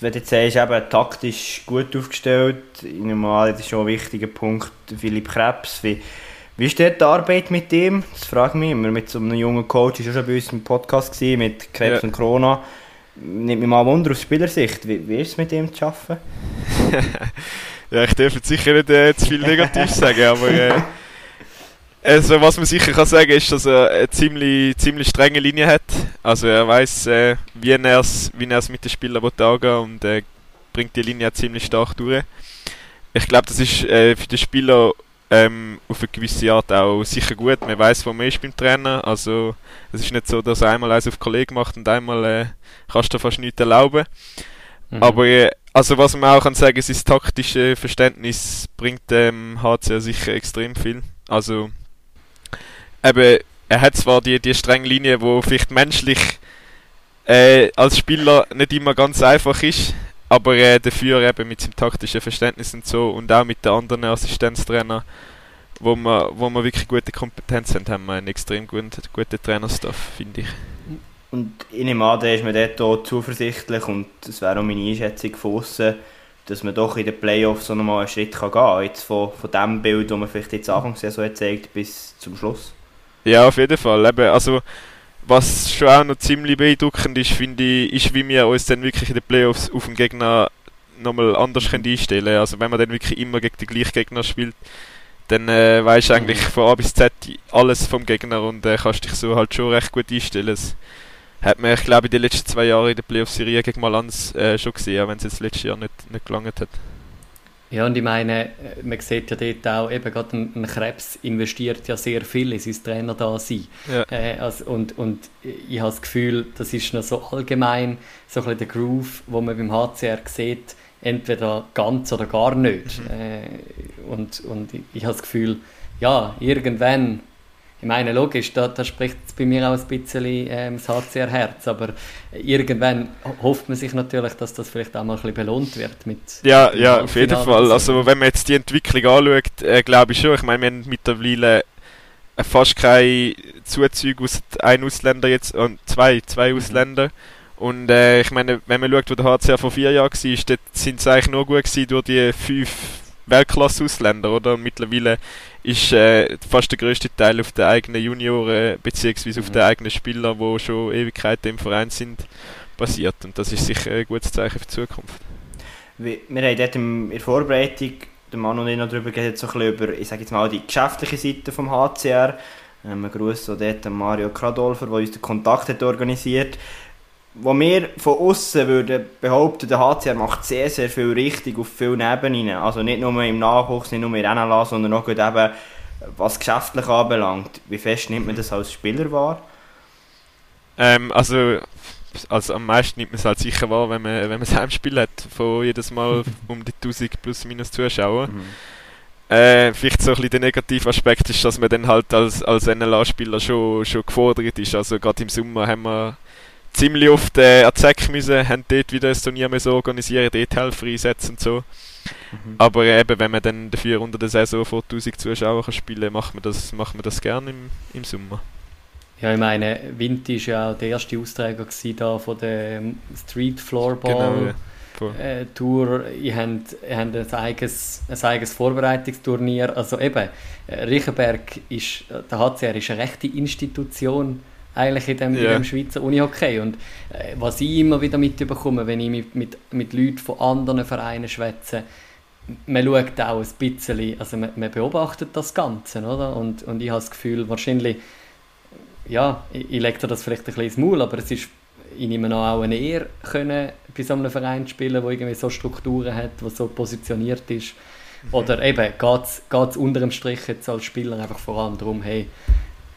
wenn du jetzt sagst, eben, taktisch gut aufgestellt, normal das ist schon ein wichtiger Punkt, Philipp Krebs, wie, wie ist die Arbeit mit ihm? Das frage ich mich immer, mit so einem jungen Coach, ist schon bei uns im Podcast gewesen, mit Krebs ja. und Corona. Nimmt mich mal Wunder aus Spielersicht, wie, wie ist es mit ihm zu arbeiten? [laughs] ja, ich darf jetzt sicher nicht äh, zu viel negativ [laughs] sagen, aber... Äh, also was man sicher kann sagen ist, dass er eine ziemlich, ziemlich strenge Linie hat. Also er weiß, äh, wie er es wie mit den Spielern angehen und äh, bringt die Linie ziemlich stark durch. Ich glaube, das ist äh, für den Spieler ähm, auf eine gewisse Art auch sicher gut. Man weiß, wo man ist beim Trainer. Also es ist nicht so, dass er einmal eins auf Kollegen macht und einmal äh, kannst du fast nichts erlauben. Mhm. Aber äh, also was man auch kann sagen, ist, das taktische Verständnis bringt dem ähm, HCR sicher extrem viel. Also eben, er hat zwar die, die strenge Linie, wo vielleicht menschlich äh, als Spieler nicht immer ganz einfach ist, aber äh, dafür eben mit seinem taktischen Verständnis und so und auch mit den anderen Assistenztrainer, wo wir, wo wir wirklich gute Kompetenz haben, haben wir einen extrem guten, guten Trainerstaff, finde ich. Und in dem an, ist man dort auch zuversichtlich und das wäre auch meine Einschätzung von außen, dass man doch in den Playoffs so nochmal einen Schritt kann gehen kann, jetzt von, von dem Bild, das man vielleicht jetzt Anfang der Saison zeigt, bis zum Schluss. Ja, auf jeden Fall. Eben, also, was schon auch noch ziemlich beeindruckend ist, finde ich, ist, wie wir uns dann wirklich in den Playoffs auf den Gegner nochmal anders können einstellen können. Also wenn man dann wirklich immer gegen den gleichen Gegner spielt, dann äh, weißt du eigentlich von A bis Z alles vom Gegner und äh, kannst dich so halt schon recht gut einstellen. Das hat man, ich glaube, in den letzten zwei Jahren in der Playoff-Serie gegen Malans äh, schon gesehen, auch wenn es jetzt letztes Jahr nicht, nicht gelangt hat. Ja, und ich meine, äh, man sieht ja dort auch, eben gerade ein, ein Krebs investiert ja sehr viel in sein Trainer da sein. Ja. Äh, also, und, und ich habe das Gefühl, das ist noch so allgemein so ein bisschen der Groove, wo man beim HCR sieht, entweder ganz oder gar nicht. Mhm. Äh, und, und ich habe das Gefühl, ja, irgendwann ich meine, logisch, da, da spricht bei mir auch ein bisschen ähm, das HCR-Herz, aber irgendwann hofft man sich natürlich, dass das vielleicht auch mal ein bisschen belohnt wird. Mit ja, ja, auf jeden Fall. Also wenn man jetzt die Entwicklung anschaut, äh, glaube ich schon. Ich meine, wir haben mittlerweile äh, fast keine Zuzüge aus einem Ausländer jetzt, und zwei, zwei mhm. Ausländer. Und äh, ich meine, wenn man schaut, wo der HCR vor vier Jahren war, dort sind es eigentlich nur gut gewesen durch die fünf Weltklasse-Ausländer, oder? Und mittlerweile ist äh, fast der größte Teil auf den eigenen Junioren bzw. auf mhm. den eigenen Spielern, die schon Ewigkeiten im Verein sind, basiert. Und das ist sicher ein gutes Zeichen für die Zukunft. Wir, wir haben dort in der Vorbereitung, der Mann und ich noch darüber geredet, so ein bisschen über, ich sage jetzt mal, die geschäftliche Seite vom HCR. Ähm, ein Gruß an dort Mario Kradolfer, der uns den Kontakt hat organisiert wo wir von außen würden behaupten, der HCR macht sehr, sehr viel richtig auf vielen Ebenen. Also nicht nur im Nachwuchs, nicht nur in NLA, sondern auch eben, was geschäftlich anbelangt. Wie fest nimmt man das als Spieler wahr? Ähm, also, also am meisten nimmt man es halt sicher wahr, wenn man, wenn man ein Heimspiel hat, von jedes Mal [laughs] um die 1000 plus minus Zuschauer. Mhm. Äh, vielleicht so ein bisschen der negative Aspekt ist, dass man dann halt als, als NLA-Spieler schon, schon gefordert ist. Also gerade im Sommer haben wir ziemlich oft äh, an die Säcke müssen, haben dort wieder ein Turnier müssen organisieren, dort Helfer einsetzen und so. Mhm. Aber eben, wenn man dann dafür unter der Saison vor 1000 Zuschauern kann spielen kann, macht man das, macht man das gerne im, im Sommer. Ja, ich meine, Vinti war ja auch der erste Austräger da von der Street Floorball genau, ja. äh, Tour. Ihr habt, ihr habt ein, eigenes, ein eigenes Vorbereitungsturnier. Also eben, äh, Riechenberg ist, der HCR ist eine rechte Institution eigentlich in dem, yeah. in dem Schweizer Unihockey. Und äh, was ich immer wieder mitbekomme, wenn ich mit, mit, mit Leuten von anderen Vereinen schwätze, man schaut auch ein bisschen, also man, man beobachtet das Ganze, oder? Und, und ich habe das Gefühl, wahrscheinlich, ja, ich, ich lege dir das vielleicht ein bisschen ins Maul, aber es ist, ich nehme an, auch eine Ehre können, bei so einem Verein zu spielen, der irgendwie so Strukturen hat, der so positioniert ist. Mhm. Oder eben, geht es unter dem Strich jetzt als Spieler einfach vor allem darum, hey,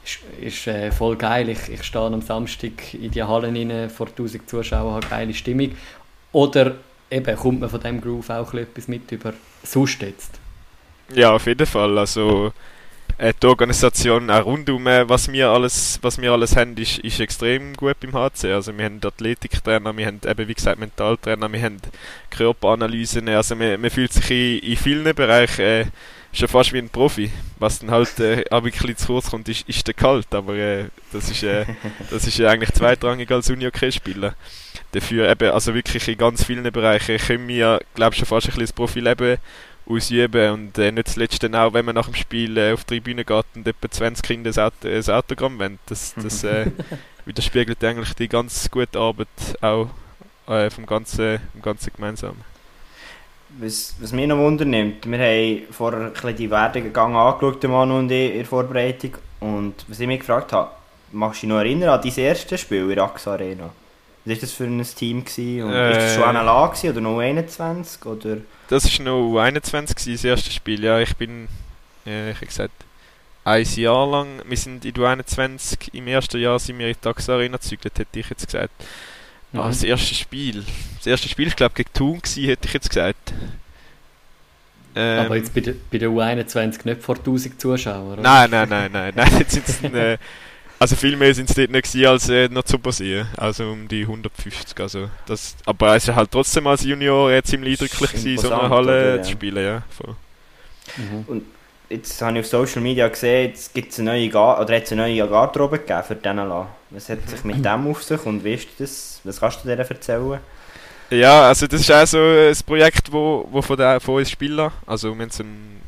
ist, ist äh, voll geil, ich, ich stehe am Samstag in die Hallen rein, vor 1000 Zuschauern, habe geile Stimmung. Oder eben, kommt man von diesem Groove auch etwas mit über sonst jetzt? Ja, auf jeden Fall. Also äh, die Organisation auch rundum, äh, was wir alles, was wir alles haben, ist, ist extrem gut beim HC. Also wir haben Athletiktrainer, wir haben eben wie gesagt Mentaltrainer, wir haben Körperanalysen. Also man, man fühlt sich in, in vielen Bereichen äh, schon fast wie ein Profi. Was dann halt äh, ein bisschen zu kurz kommt, ist, ist der Kalt. Aber äh, das ist, äh, [laughs] das ist äh, eigentlich zweitrangig als Uni-OK-Spieler. Dafür eben, also wirklich in ganz vielen Bereichen können wir, glaube ich, schon fast ein bisschen das Profileben ausüben und äh, nicht zuletzt dann auch, wenn man nach dem Spiel äh, auf die Tribüne geht und etwa 20 Kinder ein, Auto, ein Autogramm wollen. Das, das äh, [laughs] widerspiegelt eigentlich die ganz gute Arbeit auch äh, vom ganzen, vom ganzen Gemeinsamen. Was, was mich noch wundernimmt, wir haben vorher ein die Werdegang angeschaut, Manu und ich, in der Vorbereitung. Und was ich mich gefragt habe, machst du dich noch erinnern an dein erstes Spiel in der AXA Arena? Was war das für ein Team? Gewesen? Und äh, ist das schon NLA oder noch 21? Oder? Das war noch 21 das erste Spiel. Ja, ich bin, äh, ich habe gesagt, ein Jahr lang, wir sind in 21 im ersten Jahr sind wir in die AXA Arena gezügelt, hätte ich jetzt gesagt. Mhm. Ah, das erste Spiel. Das erste Spiel, ich glaube, gegen Thun gewesen, hätte ich jetzt gesagt. Ähm, Aber jetzt bei der, bei der U21 nicht vor 1000 Zuschauern, oder? Nein, nein, nein, nein. nein jetzt sind's, [laughs] äh, also viel mehr sind es dort nicht gewesen, als äh, noch zu passieren. Also um die 150. Also das, aber es war halt trotzdem als Junior äh, ziemlich eindrücklich gewesen, so eine Halle oder, ja. zu spielen. Ja, mhm. Und jetzt habe ich auf Social Media gesehen, jetzt gibt es eine neue, Gar oder eine neue Garderobe gegeben für Denela. Was hat sich mit dem auf sich und wie ist das? Was kannst du dir erzählen? Ja, also das ist auch so ein Projekt, wo, wo von, der, von uns Spielern, also wir haben so einen,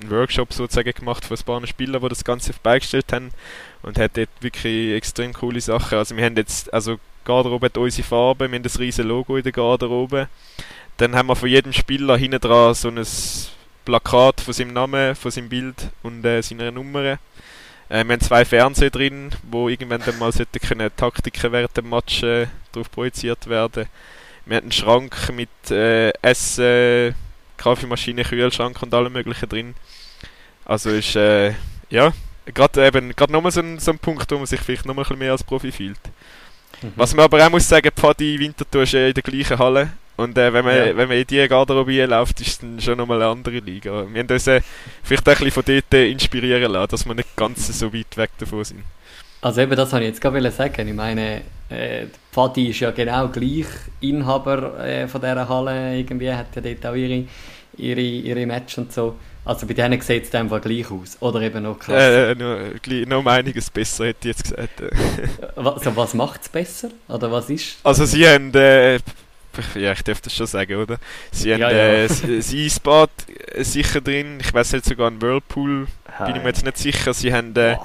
einen Workshop sozusagen gemacht von ein paar Spielern, die das Ganze beigestellt haben und hat dort wirklich extrem coole Sachen. Also wir haben jetzt, also Garderobe hat unsere Farbe, wir haben das riesen Logo in der Garderobe. Dann haben wir von jedem Spieler hinten dran so ein Plakat von seinem Namen, von seinem Bild und äh, seiner Nummer. Äh, wir haben zwei Fernseher drin, wo irgendwann dann mal können Taktiken während dem Match äh, drauf projiziert werden. Wir haben einen Schrank mit äh, Essen, Kaffeemaschine, Kühlschrank und allem möglichen drin. Also ist, äh, ja, gerade eben, gerade nochmal so ein, so ein Punkt, wo man sich vielleicht nochmal ein bisschen mehr als Profi fühlt. Mhm. Was man aber auch muss sagen, Pfadi Winterthur ist ja in der gleichen Halle. Und äh, wenn, man, ja. wenn man in diese Garderobe läuft, ist es dann schon nochmal eine andere Liga. Wir haben uns äh, vielleicht auch ein bisschen von dort äh, inspirieren lassen, dass wir nicht ganz so weit weg davon sind. Also eben, das wollte ich jetzt gerade sagen. Ich meine, äh, Pfadi ist ja genau gleich Inhaber äh, von dieser Halle. Irgendwie hat ja dort auch ihre, ihre, ihre Match und so. Also bei denen sieht es einfach gleich aus. Oder eben noch krass. Äh, noch, noch um einiges besser, hätte ich jetzt gesagt. also, was macht es besser? Oder was ist? Also sie haben... Äh, [laughs] ja, ich darf das schon sagen, oder? Sie haben ja, ja. Äh, das Eisbad sicher drin. Ich weiß nicht, sogar ein Whirlpool. Hi. Bin ich mir jetzt nicht sicher. Sie haben... Äh,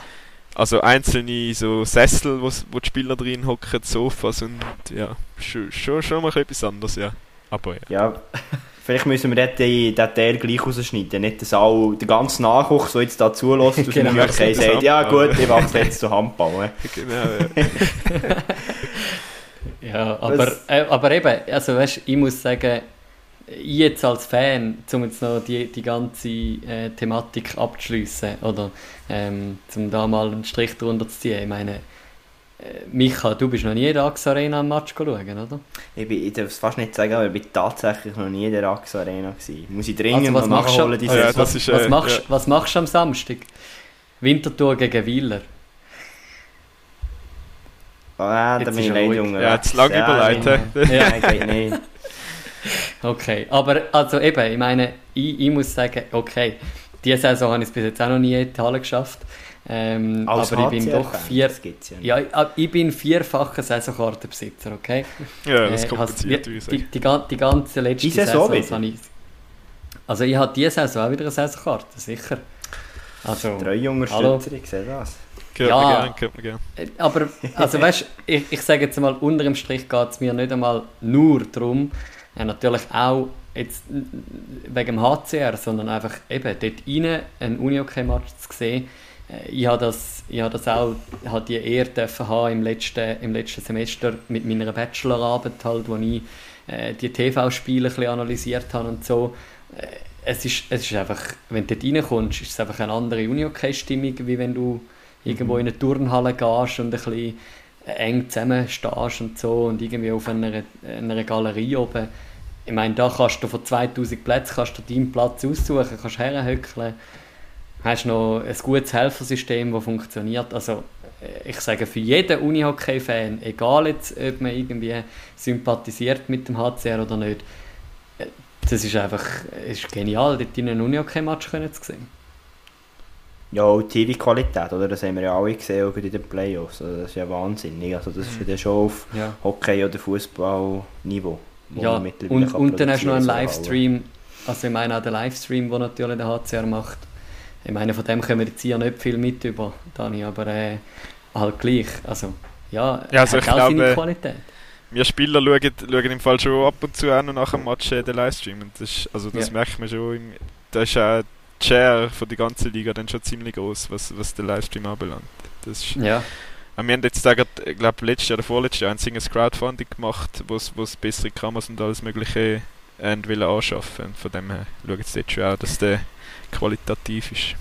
also einzelne so Sessel, wo, wo die Spieler drin hocken, Sofas und ja, schon, schon, schon mal etwas anderes, ja. Aber ja. ja. Vielleicht müssen wir dort den, Teil gleich rausschneiden. Nicht, dass auch der ganze Nachwuchs, der jetzt da zulässt, aus [laughs] genau, dem UK sagt, ja gut, ich wachse jetzt zu Handball. [laughs] genau, ja. Ja, aber, äh, aber eben, also weißt, ich muss sagen, ich jetzt als Fan, um jetzt noch die, die ganze äh, Thematik abzuschließen oder ähm, um da mal einen Strich drunter zu ziehen, ich meine, äh, Micha, du bist noch nie in der AXA Arena am Match schauen, oder? Ich, bin, ich darf es fast nicht sagen, aber ich bin tatsächlich noch nie in der AXA Arena gewesen. Muss ich dringend also, was noch nachholen, diese ja, was, ist, was, äh, machst, ja. was machst du am Samstag? Winterthur gegen Wieler. Ah, da bin ich leider Junge. Ja, zu lange überleiten. Ja. Nein, nicht. [laughs] Okay, aber also eben, ich meine, ich, ich muss sagen, okay, diese Saison habe ich es bis jetzt auch noch nie in die Halle geschafft. Ähm, aber ich bin doch vier, ja, ja, ich bin vierfacher Saisonkartenbesitzer, okay? [laughs] Ja, das äh, kompliziert, also, die, die, die, die, ganze letzte die Saison, Saison ich, also ich habe diese Saison auch wieder eine Saisonkarte, sicher. Also, Drei junge Stützer, ich sehe das. Gehört ja, mir gern, gehört mir gern. Aber, also weißt ich, ich sage jetzt mal, unter dem Strich geht es mir nicht einmal nur darum, äh, natürlich auch jetzt wegen dem HCR, sondern einfach eben dort rein ein Unihockey-Match zu sehen. Äh, ich habe das, ich habe das auch habe die Ehre dürfen haben im letzten, im letzten Semester mit meiner Bachelorarbeit, halt, wo ich äh, die TV-Spiele analysiert habe und so. Äh, es, ist, es ist einfach, wenn du dort reinkommst, ist es einfach eine andere Unihockey-Stimmung, wie wenn du irgendwo mhm. in eine Turnhalle gehst und ein bisschen eng zusammenstehst und so und irgendwie auf einer, einer Galerie oben. Ich meine, da kannst du von 2000 Plätzen kannst du deinen Platz aussuchen, kannst herhöckeln, hast noch ein gutes Helfersystem, das funktioniert. Also äh, ich sage für jeden Unihockey-Fan, egal jetzt, ob man irgendwie sympathisiert mit dem HCR oder nicht, äh, das ist einfach ist genial, dort in einem Unihockey-Match zu sehen. Ja, auch die TV-Qualität, oder? Das haben wir ja alle gesehen, auch in den Playoffs. Also das ist ja wahnsinnig. Also das ist ja schon auf ja. Hockey- oder Fußball-Niveau. Ja, und, und dann hast du noch einen Livestream. Also ich meine auch den Livestream, den natürlich der HCR macht. Ich meine, von dem können wir jetzt hier nicht viel mit über, Dani, aber äh, halt gleich. Also ja, ja also hat auch glaube, seine Qualität. Wir Spieler schauen, schauen im Fall schon ab und zu an und nach dem Match äh, den Livestream. Und das, ist, also das ja. merkt man schon. Im, da ist auch Share von der ganzen Liga dann schon ziemlich groß, was, was den Livestream anbelangt. Das ist, ja. Wir haben jetzt ich glaube, letztes Jahr oder vorletztes Jahr ein singes Crowdfunding gemacht, wo es bessere Kameras und alles Mögliche äh, wollen anschaffen. Von dem her schauen jetzt dort schon auch, dass der qualitativ ist.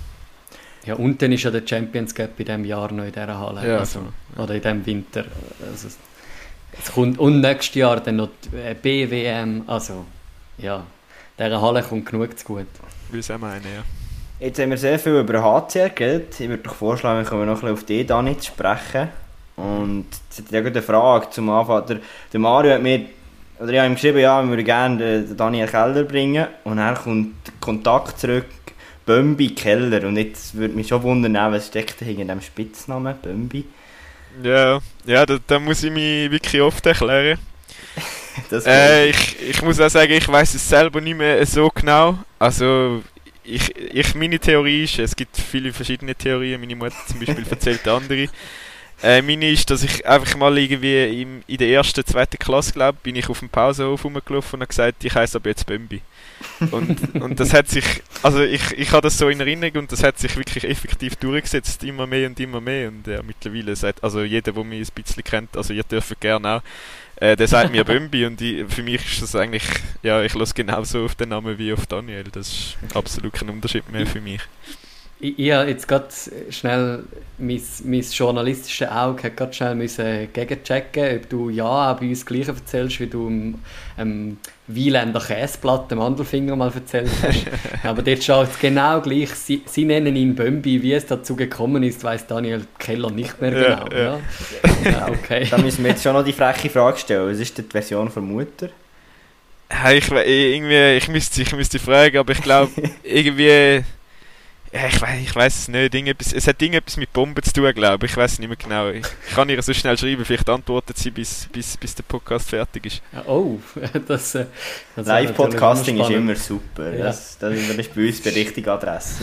Ja, und dann ist ja der Champions Cup in diesem Jahr noch in dieser Halle. Ja, also, so. Oder in diesem Winter. Also, es kommt, und nächstes Jahr dann noch die äh, BWM. Also, ja, dieser Halle kommt genug zu gut. Will es auch meinen, ja. Jetzt haben wir sehr viel über HCR geredet. Ich würde doch vorschlagen, wir kommen noch ein bisschen auf die Dani zu sprechen. Und jetzt hätte ich eine Frage zum Anfang. Der, der Mario hat mir, oder ich habe ihm geschrieben, ja, wir würden gerne den Daniel Keller bringen. Und er kommt Kontakt zurück Bömbi Keller. Und jetzt würde mich schon wundern, was steckt hinter dem Spitznamen Bömbi? Ja, ja da, da, muss ich mich wirklich oft erklären. [laughs] äh, ich, ich muss auch sagen, ich weiß es selber nicht mehr so genau. Also, ich, ich, meine Theorie ist, es gibt viele verschiedene Theorien. Meine Mutter zum Beispiel [laughs] erzählt andere. Äh, meine ist, dass ich einfach mal irgendwie im, in der ersten, zweiten Klasse, glaube bin ich auf dem Pausenhof rumgelaufen und habe gesagt, ich heiße aber jetzt Bömbi. Und, und das hat sich, also ich, ich habe das so in Erinnerung und das hat sich wirklich effektiv durchgesetzt, immer mehr und immer mehr. Und ja, mittlerweile sagt, also jeder, der mich ein bisschen kennt, also ihr dürft gerne auch, äh, der sagt mir Bömbi und ich, für mich ist das eigentlich, ja, ich lasse genauso auf den Namen wie auf Daniel. Das ist absolut kein Unterschied mehr für mich ich, ich habe jetzt gerade schnell mein, mein journalistisches Auge hat gerade schnell müssen gegenchecken, ob du ja auch bei uns gleich erzählst, wie du im, im Wieländer Käseblatt dem Mandelfinger mal erzählt hast. [laughs] Aber dort schaut es genau gleich. Sie, sie, nennen ihn Bömbi. Wie es dazu gekommen ist, weiß Daniel Keller nicht mehr genau. Ja, ja. ja okay. Da müssen wir jetzt schon noch die freche Frage stellen. Was ist die Version von Mutter? ich, irgendwie, ich müsste, ich müsste fragen, aber ich glaube, [laughs] irgendwie ja, ich weiß ich weiß es nicht. Irgendetwas, es hat irgendetwas mit Bomben zu tun, glaube ich. Ich weiß es nicht mehr genau. Ich kann ihr so schnell schreiben, vielleicht antwortet sie, bis, bis, bis der Podcast fertig ist. Oh, [laughs] das, äh, das Live-Podcasting ist immer super. Ja. Das, das, ist bei uns die richtige Adresse.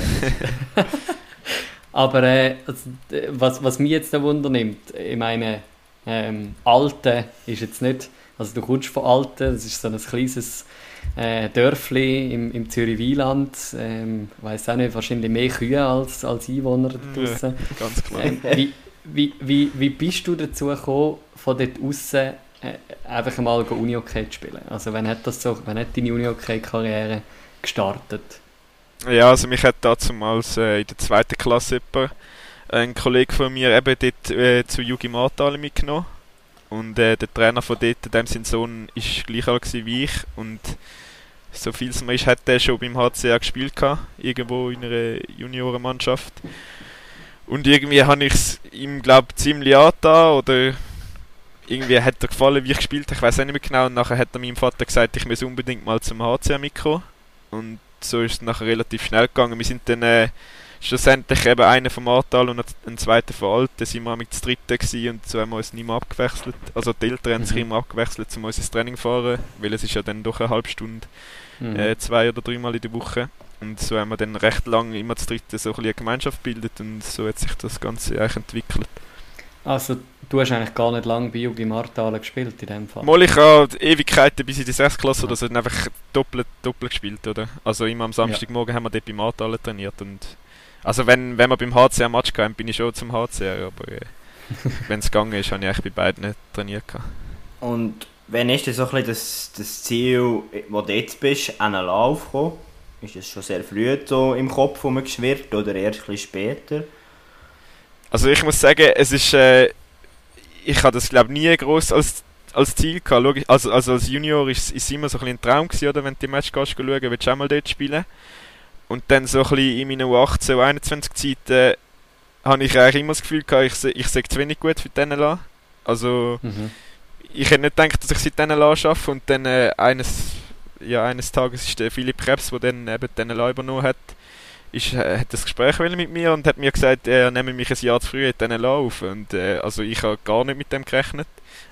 [laughs] [laughs] Aber äh, also, was, was mich jetzt Wunder nimmt, ich meine, ähm, Alte ist jetzt nicht, also du kommst von Alte, das ist so ein kleines äh, Dörfli im, im Zürich-Wieland. Ähm, ich weiß auch nicht, wahrscheinlich mehr Kühe als, als Einwohner draußen. Ja, ganz klar. Ähm, wie, wie, wie, wie bist du dazu gekommen, von dort außen äh, einfach mal Unihockey zu spielen? Also wann hat, das so, wann hat deine Unihockey-Karriere gestartet? Ja, also mich hat damals äh, in der zweiten Klasse jemand, ein Kollege von mir eben dort äh, zu Jugi Martal mitgenommen. Und äh, der Trainer von dort, dem sein Sohn, ist gleich alt wie ich. Und so viel es mir ist, hat er schon beim HCA gespielt gehabt, irgendwo in einer Juniorenmannschaft. Und irgendwie habe ich es ihm, glaube ich, ziemlich angetan oder irgendwie hat er gefallen, wie ich gespielt habe. Ich weiß auch nicht mehr genau. Und nachher hat er meinem Vater gesagt, ich muss unbedingt mal zum HCA mitkommen. Und so ist es nachher relativ schnell gegangen. Wir sind dann äh, schlussendlich eben einer vom Ahrtal und ein zweiter von Alten sind wir mit dritten gewesen und so haben wir uns nicht mehr abgewechselt. Also die Eltern haben sich mhm. immer abgewechselt, um uns ins Training zu fahren, weil es ist ja dann doch eine halbe Stunde, mhm. äh, zwei oder dreimal in der Woche. Und so haben wir dann recht lange immer zu dritten so ein eine Gemeinschaft gebildet und so hat sich das Ganze eigentlich entwickelt. Also du hast eigentlich gar nicht lange bei Jugi Martale gespielt in dem Fall? Mal, ich habe Ewigkeiten bis in die 6. Klasse oder so einfach doppelt, doppelt gespielt, oder? Also immer am Samstagmorgen ja. haben wir dort bei Martale trainiert und also wenn, wenn wir beim HCR Match kamen, bin ich schon zum HCR, aber äh, [laughs] wenn es gegangen ist, habe ich eigentlich bei beiden nicht trainiert. Und wenn ist das so ein das, das Ziel, wo du jetzt bist, an einen Lauf kommen? Ist das schon sehr früh so im Kopf geschwirrt oder erst ein bisschen später? Also ich muss sagen, es ist, äh, ich habe das glaube nie groß als als Ziel gehabt. Also, also als Junior ist es immer so ein, ein Traum gewesen, oder wenn du die Match gehst, schauen, willst du auch mal dort spielen. Und dann so ein bisschen in meinen 18 und 21 Zeiten habe ich eigentlich immer das Gefühl gehabt, ich, ich sage zu wenig gut für den La. Also mhm. ich hätte nicht gedacht, dass ich sie denen La schaffe und dann äh, eines, ja, eines Tages ist der Philipp Krebs, der dann eben den La übernommen hat, ist, äh, hat das Gespräch mit mir und hat mir gesagt, er nehme mich ein Jahr zu früh in diesen auf. Und, äh, also ich habe gar nicht mit dem gerechnet.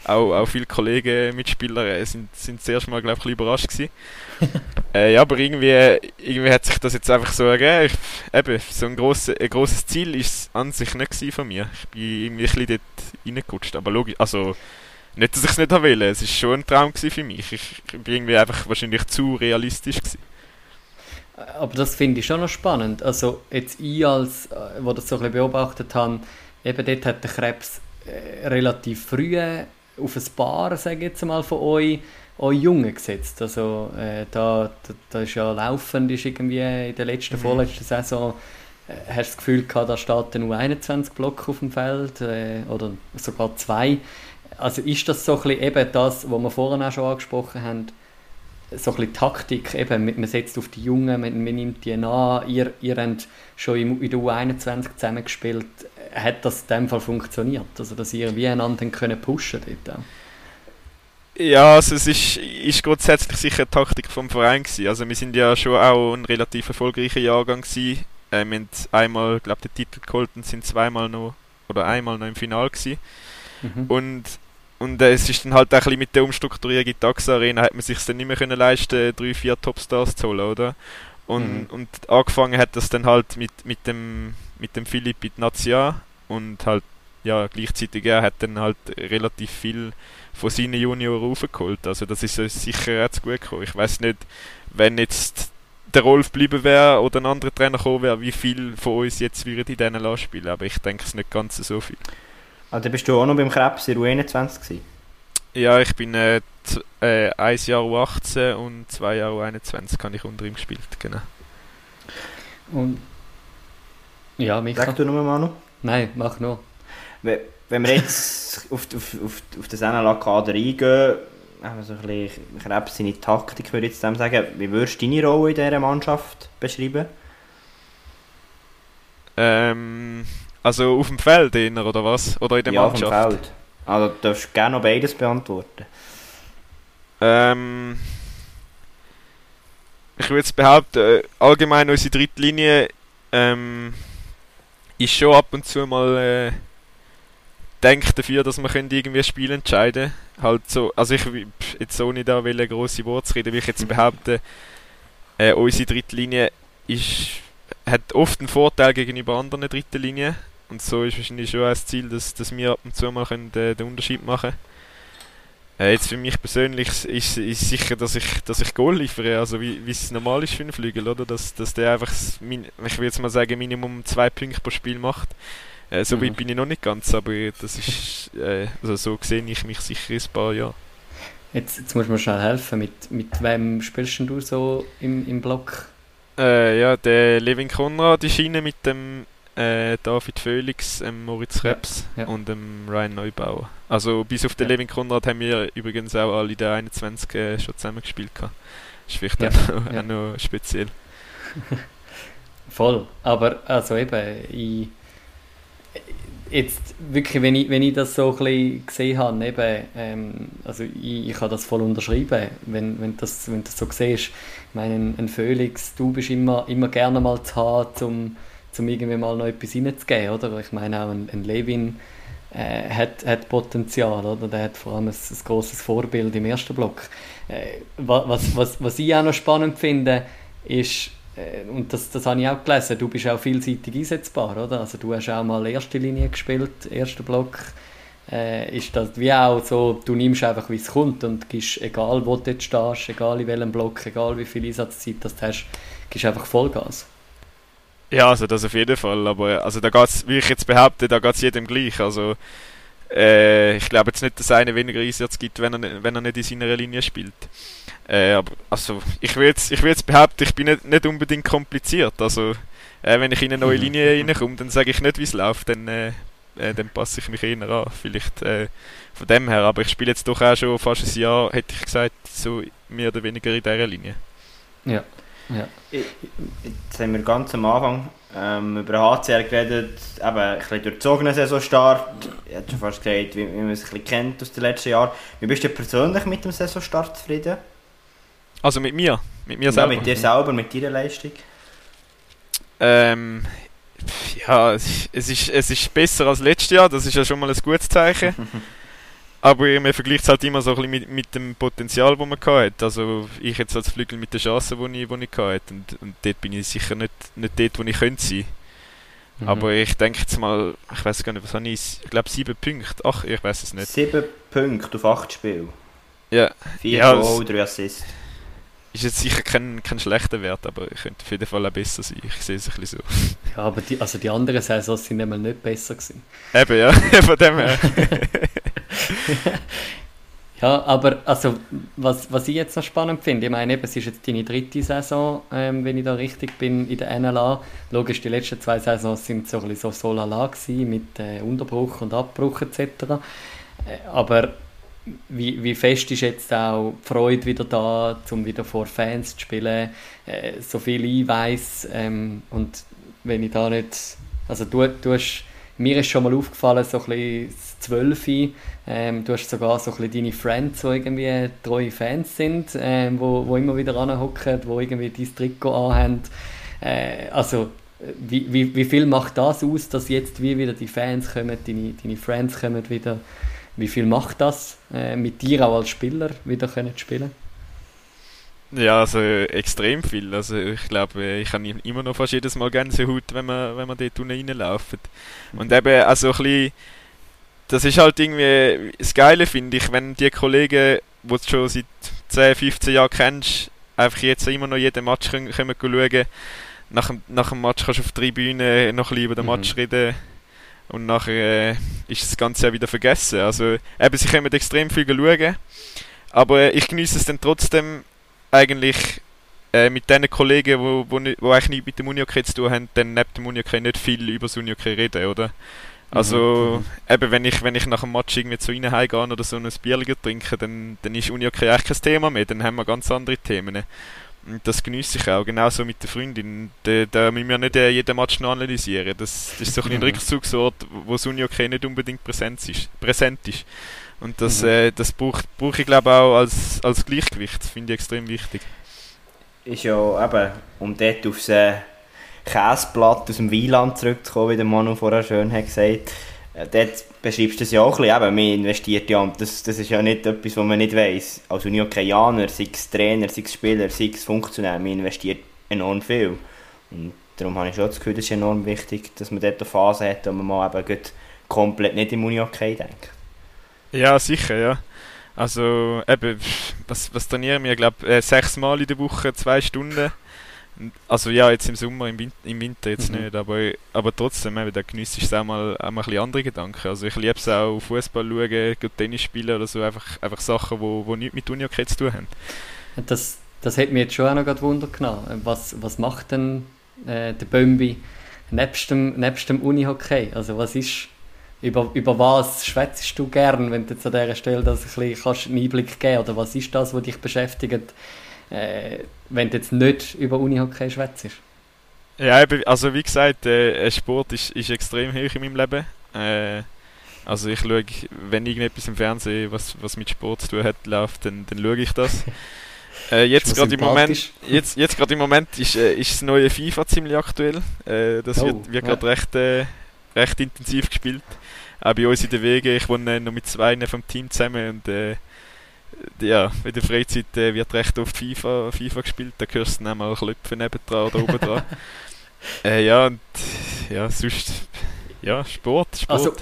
Auch, auch viele Kollegen, Mitspieler äh, sind, sind zuerst mal, glaube ich, überrascht gewesen. [laughs] äh, ja, aber irgendwie, irgendwie hat sich das jetzt einfach so ergeben. Ich, eben, so ein, grosse, ein grosses Ziel ist es an sich nicht von mir. Ich bin irgendwie ein bisschen dort reingerutscht. Aber logisch, also nicht, dass ich es nicht wollte. Es war schon ein Traum für mich. Ich, ich bin irgendwie einfach wahrscheinlich zu realistisch gewesen. Aber das finde ich schon noch spannend. Also jetzt ich als, äh, wo das so ein bisschen beobachtet habe, eben dort hat der Krebs äh, relativ früh auf ein Paar, sage ich jetzt mal, von euch, euch Jungen gesetzt. Also äh, da, da, da, ist ja laufend, ist irgendwie in der letzten, mhm. vorletzten Saison, äh, hast du das Gefühl gehabt, da steht nur 21 Block auf dem Feld äh, oder sogar zwei. Also ist das so ein bisschen eben das, was wir vorhin auch schon angesprochen haben, so ein bisschen Taktik, eben, man setzt auf die Jungen, man, man nimmt die an, ihr, ihr habt schon in der U21 zusammengespielt, hat das in dem Fall funktioniert? Also, dass ihr wie einander können pushen dort auch? Ja, also es ist, ist grundsätzlich sicher eine Taktik vom Verein gewesen. Also wir sind ja schon auch ein relativ erfolgreicher Jahrgang gewesen. Äh, wir haben einmal, glaube den Titel geholt und sind zweimal noch, oder einmal noch im Finale gewesen. Mhm. Und und äh, es ist dann halt auch ein bisschen mit der Umstrukturierung in der Taxa Arena hat man sich dann nicht mehr können leisten, drei, vier Topstars zu holen, oder? Und, mhm. und angefangen hat das dann halt mit, mit dem mit dem Philipp in Nazia und halt ja gleichzeitig er hat dann halt relativ viel von seinen Junioren raufgeholt. Also das ist sicher auch zu gut gekommen. Ich weiß nicht, wenn jetzt der Rolf bleiben wäre oder ein anderer Trainer kommen wäre, wie viel von uns jetzt würden in diesen Lass spielen. Aber ich denke es nicht ganz so viel. Also bist du auch noch beim Krebs in U21 gewesen? Ja, ich bin äh, äh, ein Jahr U18 und zwei Jahre U21 habe ich unter ihm gespielt, genau. Und ja, Micha. Sag du nochmal, Manu? Nein, mach noch. Wenn wir jetzt [laughs] auf, auf, auf, auf den NLA-Kader eingehen, haben so ein bisschen Krebs seine Taktik, würde ich jetzt sagen. Wie würdest du deine Rolle in dieser Mannschaft beschreiben? Ähm, also auf dem Feld eher, oder was? Oder in der ja, Mannschaft? auf dem Feld. Also du darfst gerne noch beides beantworten. Ähm, ich würde behaupten, äh, allgemein unsere dritte Linie ähm, ist schon ab und zu mal äh, denkt dafür, dass man irgendwie ein Spiel entscheiden Halt so, also ich jetzt ohne da eine grosse Worte reden, will ich jetzt [laughs] behaupten, äh, unsere dritte Linie ist, hat oft einen Vorteil gegenüber anderen dritten Linien. Und so ist wahrscheinlich schon das Ziel, dass, dass wir ab und zu mal können, äh, den Unterschied machen können. Äh, jetzt für mich persönlich ist, ist sicher, dass ich, dass ich Goal liefere, also wie, wie es normal ist für einen Flügel, oder? Dass, dass der einfach, ich will jetzt mal sagen, Minimum zwei Punkte pro Spiel macht. Äh, so mhm. weit bin ich noch nicht ganz, aber das ist, äh, also so sehe ich mich sicher in ein paar Jahren. Jetzt, jetzt muss man schnell helfen, mit, mit wem spielst du so im, im Block? Äh, ja, der Levin Konrad ist rein mit dem äh, David Felix, ähm, Moritz Reps ja, ja. und ähm, Ryan Neubauer. Also bis auf den ja. Levin Konrad haben wir übrigens auch alle der 21 äh, schon zusammengespielt. Das ist vielleicht ja, auch, noch, auch noch speziell. [laughs] Voll, aber also eben, ich, jetzt wirklich, wenn ich, wenn ich das so ein bisschen gesehen habe, eben, ähm, also ich, ich kann das voll unterschreiben, wenn, wenn, das, wenn das so siehst. Ich meine, ein, ein Felix, du bist immer, immer gerne mal zu haben, um um irgendwie mal noch etwas reinzugeben, oder? Ich meine auch ein, ein Levin äh, hat, hat Potenzial, oder? Der hat vor allem ein, ein grosses Vorbild im ersten Block. Äh, was, was, was ich auch noch spannend finde, ist, äh, und das, das habe ich auch gelesen, du bist auch vielseitig einsetzbar, oder? Also du hast auch mal erste Linie gespielt, erster Block. Äh, ist das wie auch so, du nimmst einfach, wie es kommt und gibst, egal wo du jetzt stehst, egal in welchem Block, egal wie viel Einsatzzeit du hast, gibst einfach Vollgas. Ja, also das auf jeden Fall, aber also da geht's, wie ich jetzt behaupte, da geht es jedem gleich, also äh, ich glaube jetzt nicht, dass einer weniger Einsatz gibt, wenn er, wenn er nicht in seiner Linie spielt. Äh, aber also ich will jetzt, ich will jetzt behaupten, ich bin nicht, nicht unbedingt kompliziert. Also äh, wenn ich in eine neue mhm. Linie reinkomme, dann sage ich nicht, wie es läuft, dann, äh, äh, dann passe ich mich eher an. Vielleicht äh, von dem her. Aber ich spiele jetzt doch auch schon fast ein Jahr, hätte ich gesagt, so mehr oder weniger in dieser Linie. Ja. Ja. Jetzt haben wir ganz am Anfang ähm, über HCR geredet, eben ein bisschen durchzogener Saisonstart. Ich hätte schon fast gesagt, wie, wie man es ein bisschen kennt aus den letzten Jahren. Wie bist du persönlich mit dem Saisonstart zufrieden? Also mit mir? Mit mir ja, selber? mit dir selber, mit deiner Leistung? Ähm, ja, es ist, es ist besser als letztes Jahr, das ist ja schon mal ein gutes Zeichen. [laughs] Aber man vergleicht es halt immer so ein bisschen mit, mit dem Potenzial, das man hatte. Also ich jetzt als Flügel mit den Chancen, die ich, die ich hatte. Und, und dort bin ich sicher nicht, nicht dort, wo ich könnte sein. Mhm. Aber ich denke jetzt mal, ich weiß gar nicht, was habe ich? Ich glaube sieben Punkte. Ach, ich weiß es nicht. Sieben Punkte auf acht Spiele. Ja. Vier ja, Goal, drei Assists ist jetzt sicher kein, kein schlechter Wert, aber ich könnte auf jeden Fall auch besser sein. Ich sehe es ein bisschen so. Ja, aber die, also die anderen Saisons sind nämlich nicht besser gewesen. Eben, ja, [laughs] von dem her. [laughs] [laughs] ja, aber also, was, was ich jetzt noch spannend finde, ich meine, es ist jetzt deine dritte Saison, ähm, wenn ich da richtig bin, in der NLA. Logisch, die letzten zwei Saisons sind so ein bisschen so, so lala gewesen, mit äh, Unterbruch und Abbruch etc. Äh, aber wie, wie fest ist jetzt auch die Freude wieder da, um wieder vor Fans zu spielen, äh, so viel ich weiss ähm, und wenn ich da nicht, also du, du hast, mir ist schon mal aufgefallen, so ein bisschen das Zwölfe, ähm, du hast sogar so ein bisschen deine Friends, die irgendwie treue Fans sind, ähm, wo, wo immer wieder anhocken, wo irgendwie dein Trikot anhaben, äh, also wie, wie, wie viel macht das aus, dass jetzt wie wieder die Fans kommen, deine, deine Friends kommen wieder wie viel macht das äh, mit dir auch als Spieler wieder können spielen? Ja, also extrem viel. Also ich glaube, ich habe immer noch fast jedes Mal Gänsehaut, wenn man, wenn man dort unten reinlaufen. Und eben, also ein bisschen, das ist halt irgendwie das Geile, finde ich, wenn die Kollegen, die du schon seit 10, 15 Jahren kennst, einfach jetzt immer noch jeden Match können, können schauen. Nach, nach dem Match kannst du auf der Tribüne noch ein bisschen über den mhm. Match reden und nachher äh, ist das Ganze ja wieder vergessen. Also eben, sie können extrem viel schauen, aber ich genieße es dann trotzdem eigentlich äh, mit den Kollegen, wo, wo, wo eigentlich nicht mit dem Unihockey zu tun haben, dann neben dem Unihockey nicht viel über das Unihockey reden, oder? Also, mhm. eben, wenn ich, wenn ich nach dem Match irgendwie zu ihnen heimgehe oder so ein Bier trinke, dann, dann ist Unihockey eigentlich kein Thema mehr, dann haben wir ganz andere Themen. Und das genieße ich auch, genauso mit der Freundin. Da, da müssen wir nicht äh, jeden Match noch analysieren. Das, das ist so ein, ein Rückzugsort, wo das Uni okay nicht unbedingt präsent ist. Präsent ist. Und das, mhm. äh, das brauche brauch ich glaube auch als, als Gleichgewicht. Das finde ich extrem wichtig. Ist ja eben, um dort aufs äh, Käseblatt aus dem Wieland zurückzukommen, wie der Manu vorher schön hat gesagt äh, dort beschreibst du es ja auch ein bisschen, eben, man investiert ja, das, das ist ja nicht etwas, was man nicht weiss. Als Uniokaianer, sei es Trainer, sei es Spieler, sei es Funktionär, man investiert enorm viel. Und darum habe ich schon das Gefühl, es ist enorm wichtig, dass man dort eine Phase hat, wo man mal eben komplett nicht im Unihockey denkt. Ja, sicher, ja. Also eben, was, was trainieren wir? Ich glaube, äh, sechs Mal in der Woche, zwei Stunden. Also ja, jetzt im Sommer, im, Win im Winter jetzt mhm. nicht, aber, aber trotzdem, eben, da genießt es auch mal, auch mal ein bisschen andere Gedanken. Also ich liebe es auch, Fußball schauen, Tennis spielen oder so, einfach, einfach Sachen, die wo, wo nichts mit Unihockey zu tun haben. Das, das hat mich jetzt schon auch noch gerade Wunder genommen. Was, was macht denn äh, der Bömbi nebst dem, nebst dem Unihockey? Also was ist, über, über was schwätzt du gern, wenn du jetzt an dieser Stelle das ein bisschen kannst, einen Einblick geben Oder was ist das, was dich beschäftigt? äh, wenn du jetzt nicht über Unihockey schwätzt. Ja, also wie gesagt, äh, Sport ist, ist extrem hoch in meinem Leben. Äh, also ich schaue, wenn irgendetwas im Fernsehen, was, was mit Sport zu tun hat, läuft, dann, dann schaue ich das. [laughs] Äh, jetzt gerade im Moment, [laughs] jetzt, jetzt gerade im Moment ist, äh, ist das neue FIFA ziemlich aktuell. Äh, das oh, wird, wird gerade ja. recht, äh, recht intensiv gespielt. Auch bei uns in der Wege, ich wohne noch mit zwei vom Team zusammen und äh, ja, in der Freizeit äh, wird recht oft FIFA, FIFA gespielt, da hörst du dann mal Klöpfen nebendran oder oben dran. [laughs] äh, ja, und ja, sonst, ja, Sport, Sport. Also,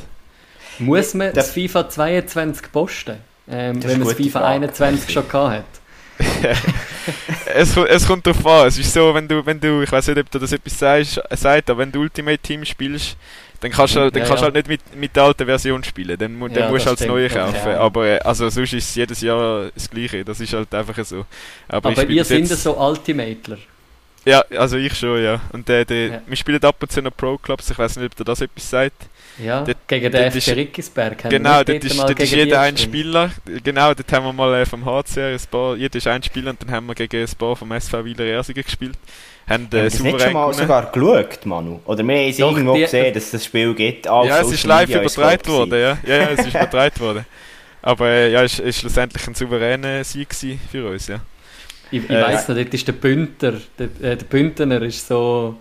muss man das FIFA 22 posten, ähm, wenn man das FIFA Frage. 21 schon gehabt hat? [laughs] es, es kommt darauf an. Es ist so, wenn du, wenn du ich weiß nicht, ob du das etwas sagst, sagt, aber wenn du Ultimate Team spielst, dann kannst du, dann ja, kannst ja. halt nicht mit, mit der alten Version spielen. Dann, dann ja, musst du halt das Neue kaufen. Okay. Aber äh, also sonst ist es jedes Jahr das Gleiche. Das ist halt einfach so. Aber, aber ihr seid so Ultimatler. Ja, also ich schon, ja. Und der, der, wir spielen ab und zu noch Pro-Clubs, ich weiß nicht, ob dir das etwas sagt. Ja, dort, gegen den FC Rickisberg haben Genau, dort ist, dort ist jeder ein Spieler. Genau, dort haben wir mal äh, vom HCR ein paar, jeder ist ein Spieler und dann haben wir gegen ein paar vom SV Wieler Ersigen gespielt. Haben, äh, haben das nicht schon mal sogar geschaut, Manu? Oder wir haben es irgendwo die, gesehen, dass es das Spiel gibt? ja, es ist live übertragen worden, ja. ja. Ja, es ist [laughs] übertragen worden. Aber äh, ja, es war schlussendlich ein souveräner Sieg für uns, ja. Ich, ich äh, weiss noch, dort ist der Bündner, der, äh, der Bündner ist so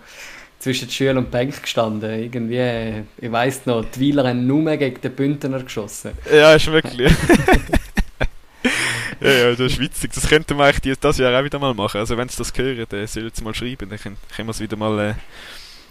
zwischen Schül und Bank gestanden. Irgendwie, ich weiss noch, die Weiler haben nur gegen den Bündner geschossen. Ja, ist wirklich. [laughs] ja, ja, das ist witzig. Das könnte man eigentlich dieses Jahr auch wieder mal machen. Also wenn sie das hören, dann sollen sie mal schreiben, dann können, können wir es wieder mal, äh,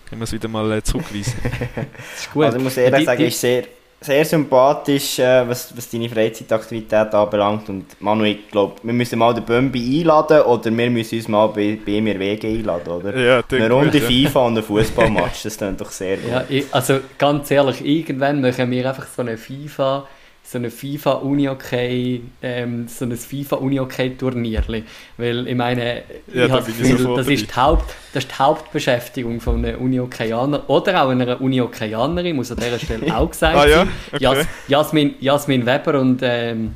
können wir es wieder mal äh, zurückweisen. [laughs] das ist gut. Also ich muss ehrlich sagen, ist sehr sehr sympathisch, äh, was, was deine Freizeitaktivität anbelangt. Und Manu, ich glaube, wir müssen mal den Bömbi einladen oder wir müssen uns mal bei, bei mir Wege einladen, oder? Ja, Eine Runde gut, FIFA und ein Fußballmatch, das klingt doch sehr gut. Ja, ich, also ganz ehrlich, irgendwann machen wir einfach so eine FIFA so eine FIFA Unihockey, ähm, so ein FIFA Unihockey Turnierli, weil ich meine, ja, ich Gefühl, das ist, die Haupt, das ist die Hauptbeschäftigung von einem Unihockeyaner oder auch einer Unihockeyanerin, muss an dieser Stelle auch [laughs] gesagt ah, ja? okay. Jas Jasmin, Jasmin Weber und ähm,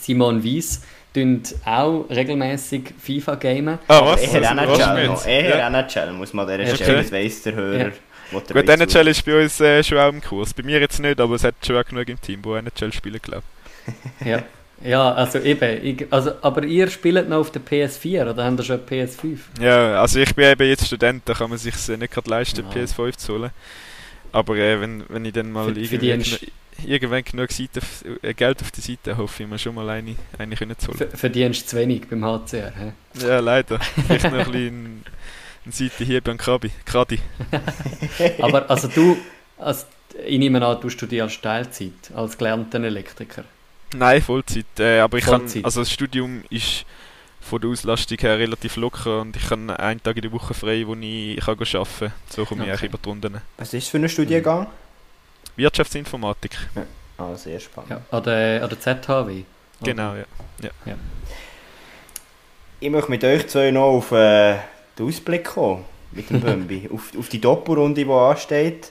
Simon Wies tun auch regelmäßig FIFA gamen. Ah, was? Eher NHL, eher ja. NHL muss man an dieser Stelle, das weiss der Hörer. Ja. Gut, NHL ist bei uns äh, schon auch im Kurs. Bei mir jetzt nicht, aber es hat schon auch genug im Team, wo NHL spielen, glaube ich. [laughs] ja. Ja, also eben. Ich, also, aber ihr spielt noch auf der PS4 oder habt ihr schon PS5? Ja, also ich bin eben jetzt Student, da kann man sich nicht gerade leisten, ah. PS5 zu holen. Aber äh, wenn, wenn ich dann mal für, irgendwann, für irgendwann genug Seite, äh, Geld auf der Seite hoffe ich mir schon mal eine, eine können zu holen. Verdienst du zu wenig beim HCR, hä? Ja, leider. Vielleicht noch ein bisschen [laughs] Seite hier beim Krabi. Kradi. [laughs] Aber also du, also ich nehme an, du studierst Teilzeit als gelernter Elektriker. Nein, Vollzeit. Äh, aber ich Vollzeit. kann, also das Studium ist von der Auslastung her relativ locker und ich kann einen Tag in der Woche frei, wo ich, ich kann arbeiten kann. So komme okay. ich über die Runden. Was ist das für ein Studiengang? Wirtschaftsinformatik. Ja. Ah, sehr spannend. Ja, an, der, an der ZHW? Genau, ja. ja. ja. Ich möchte mit euch zwei noch auf... Äh, den Ausblick kommen mit dem Bömbi. [laughs] auf, auf die Doppelrunde, die ansteht.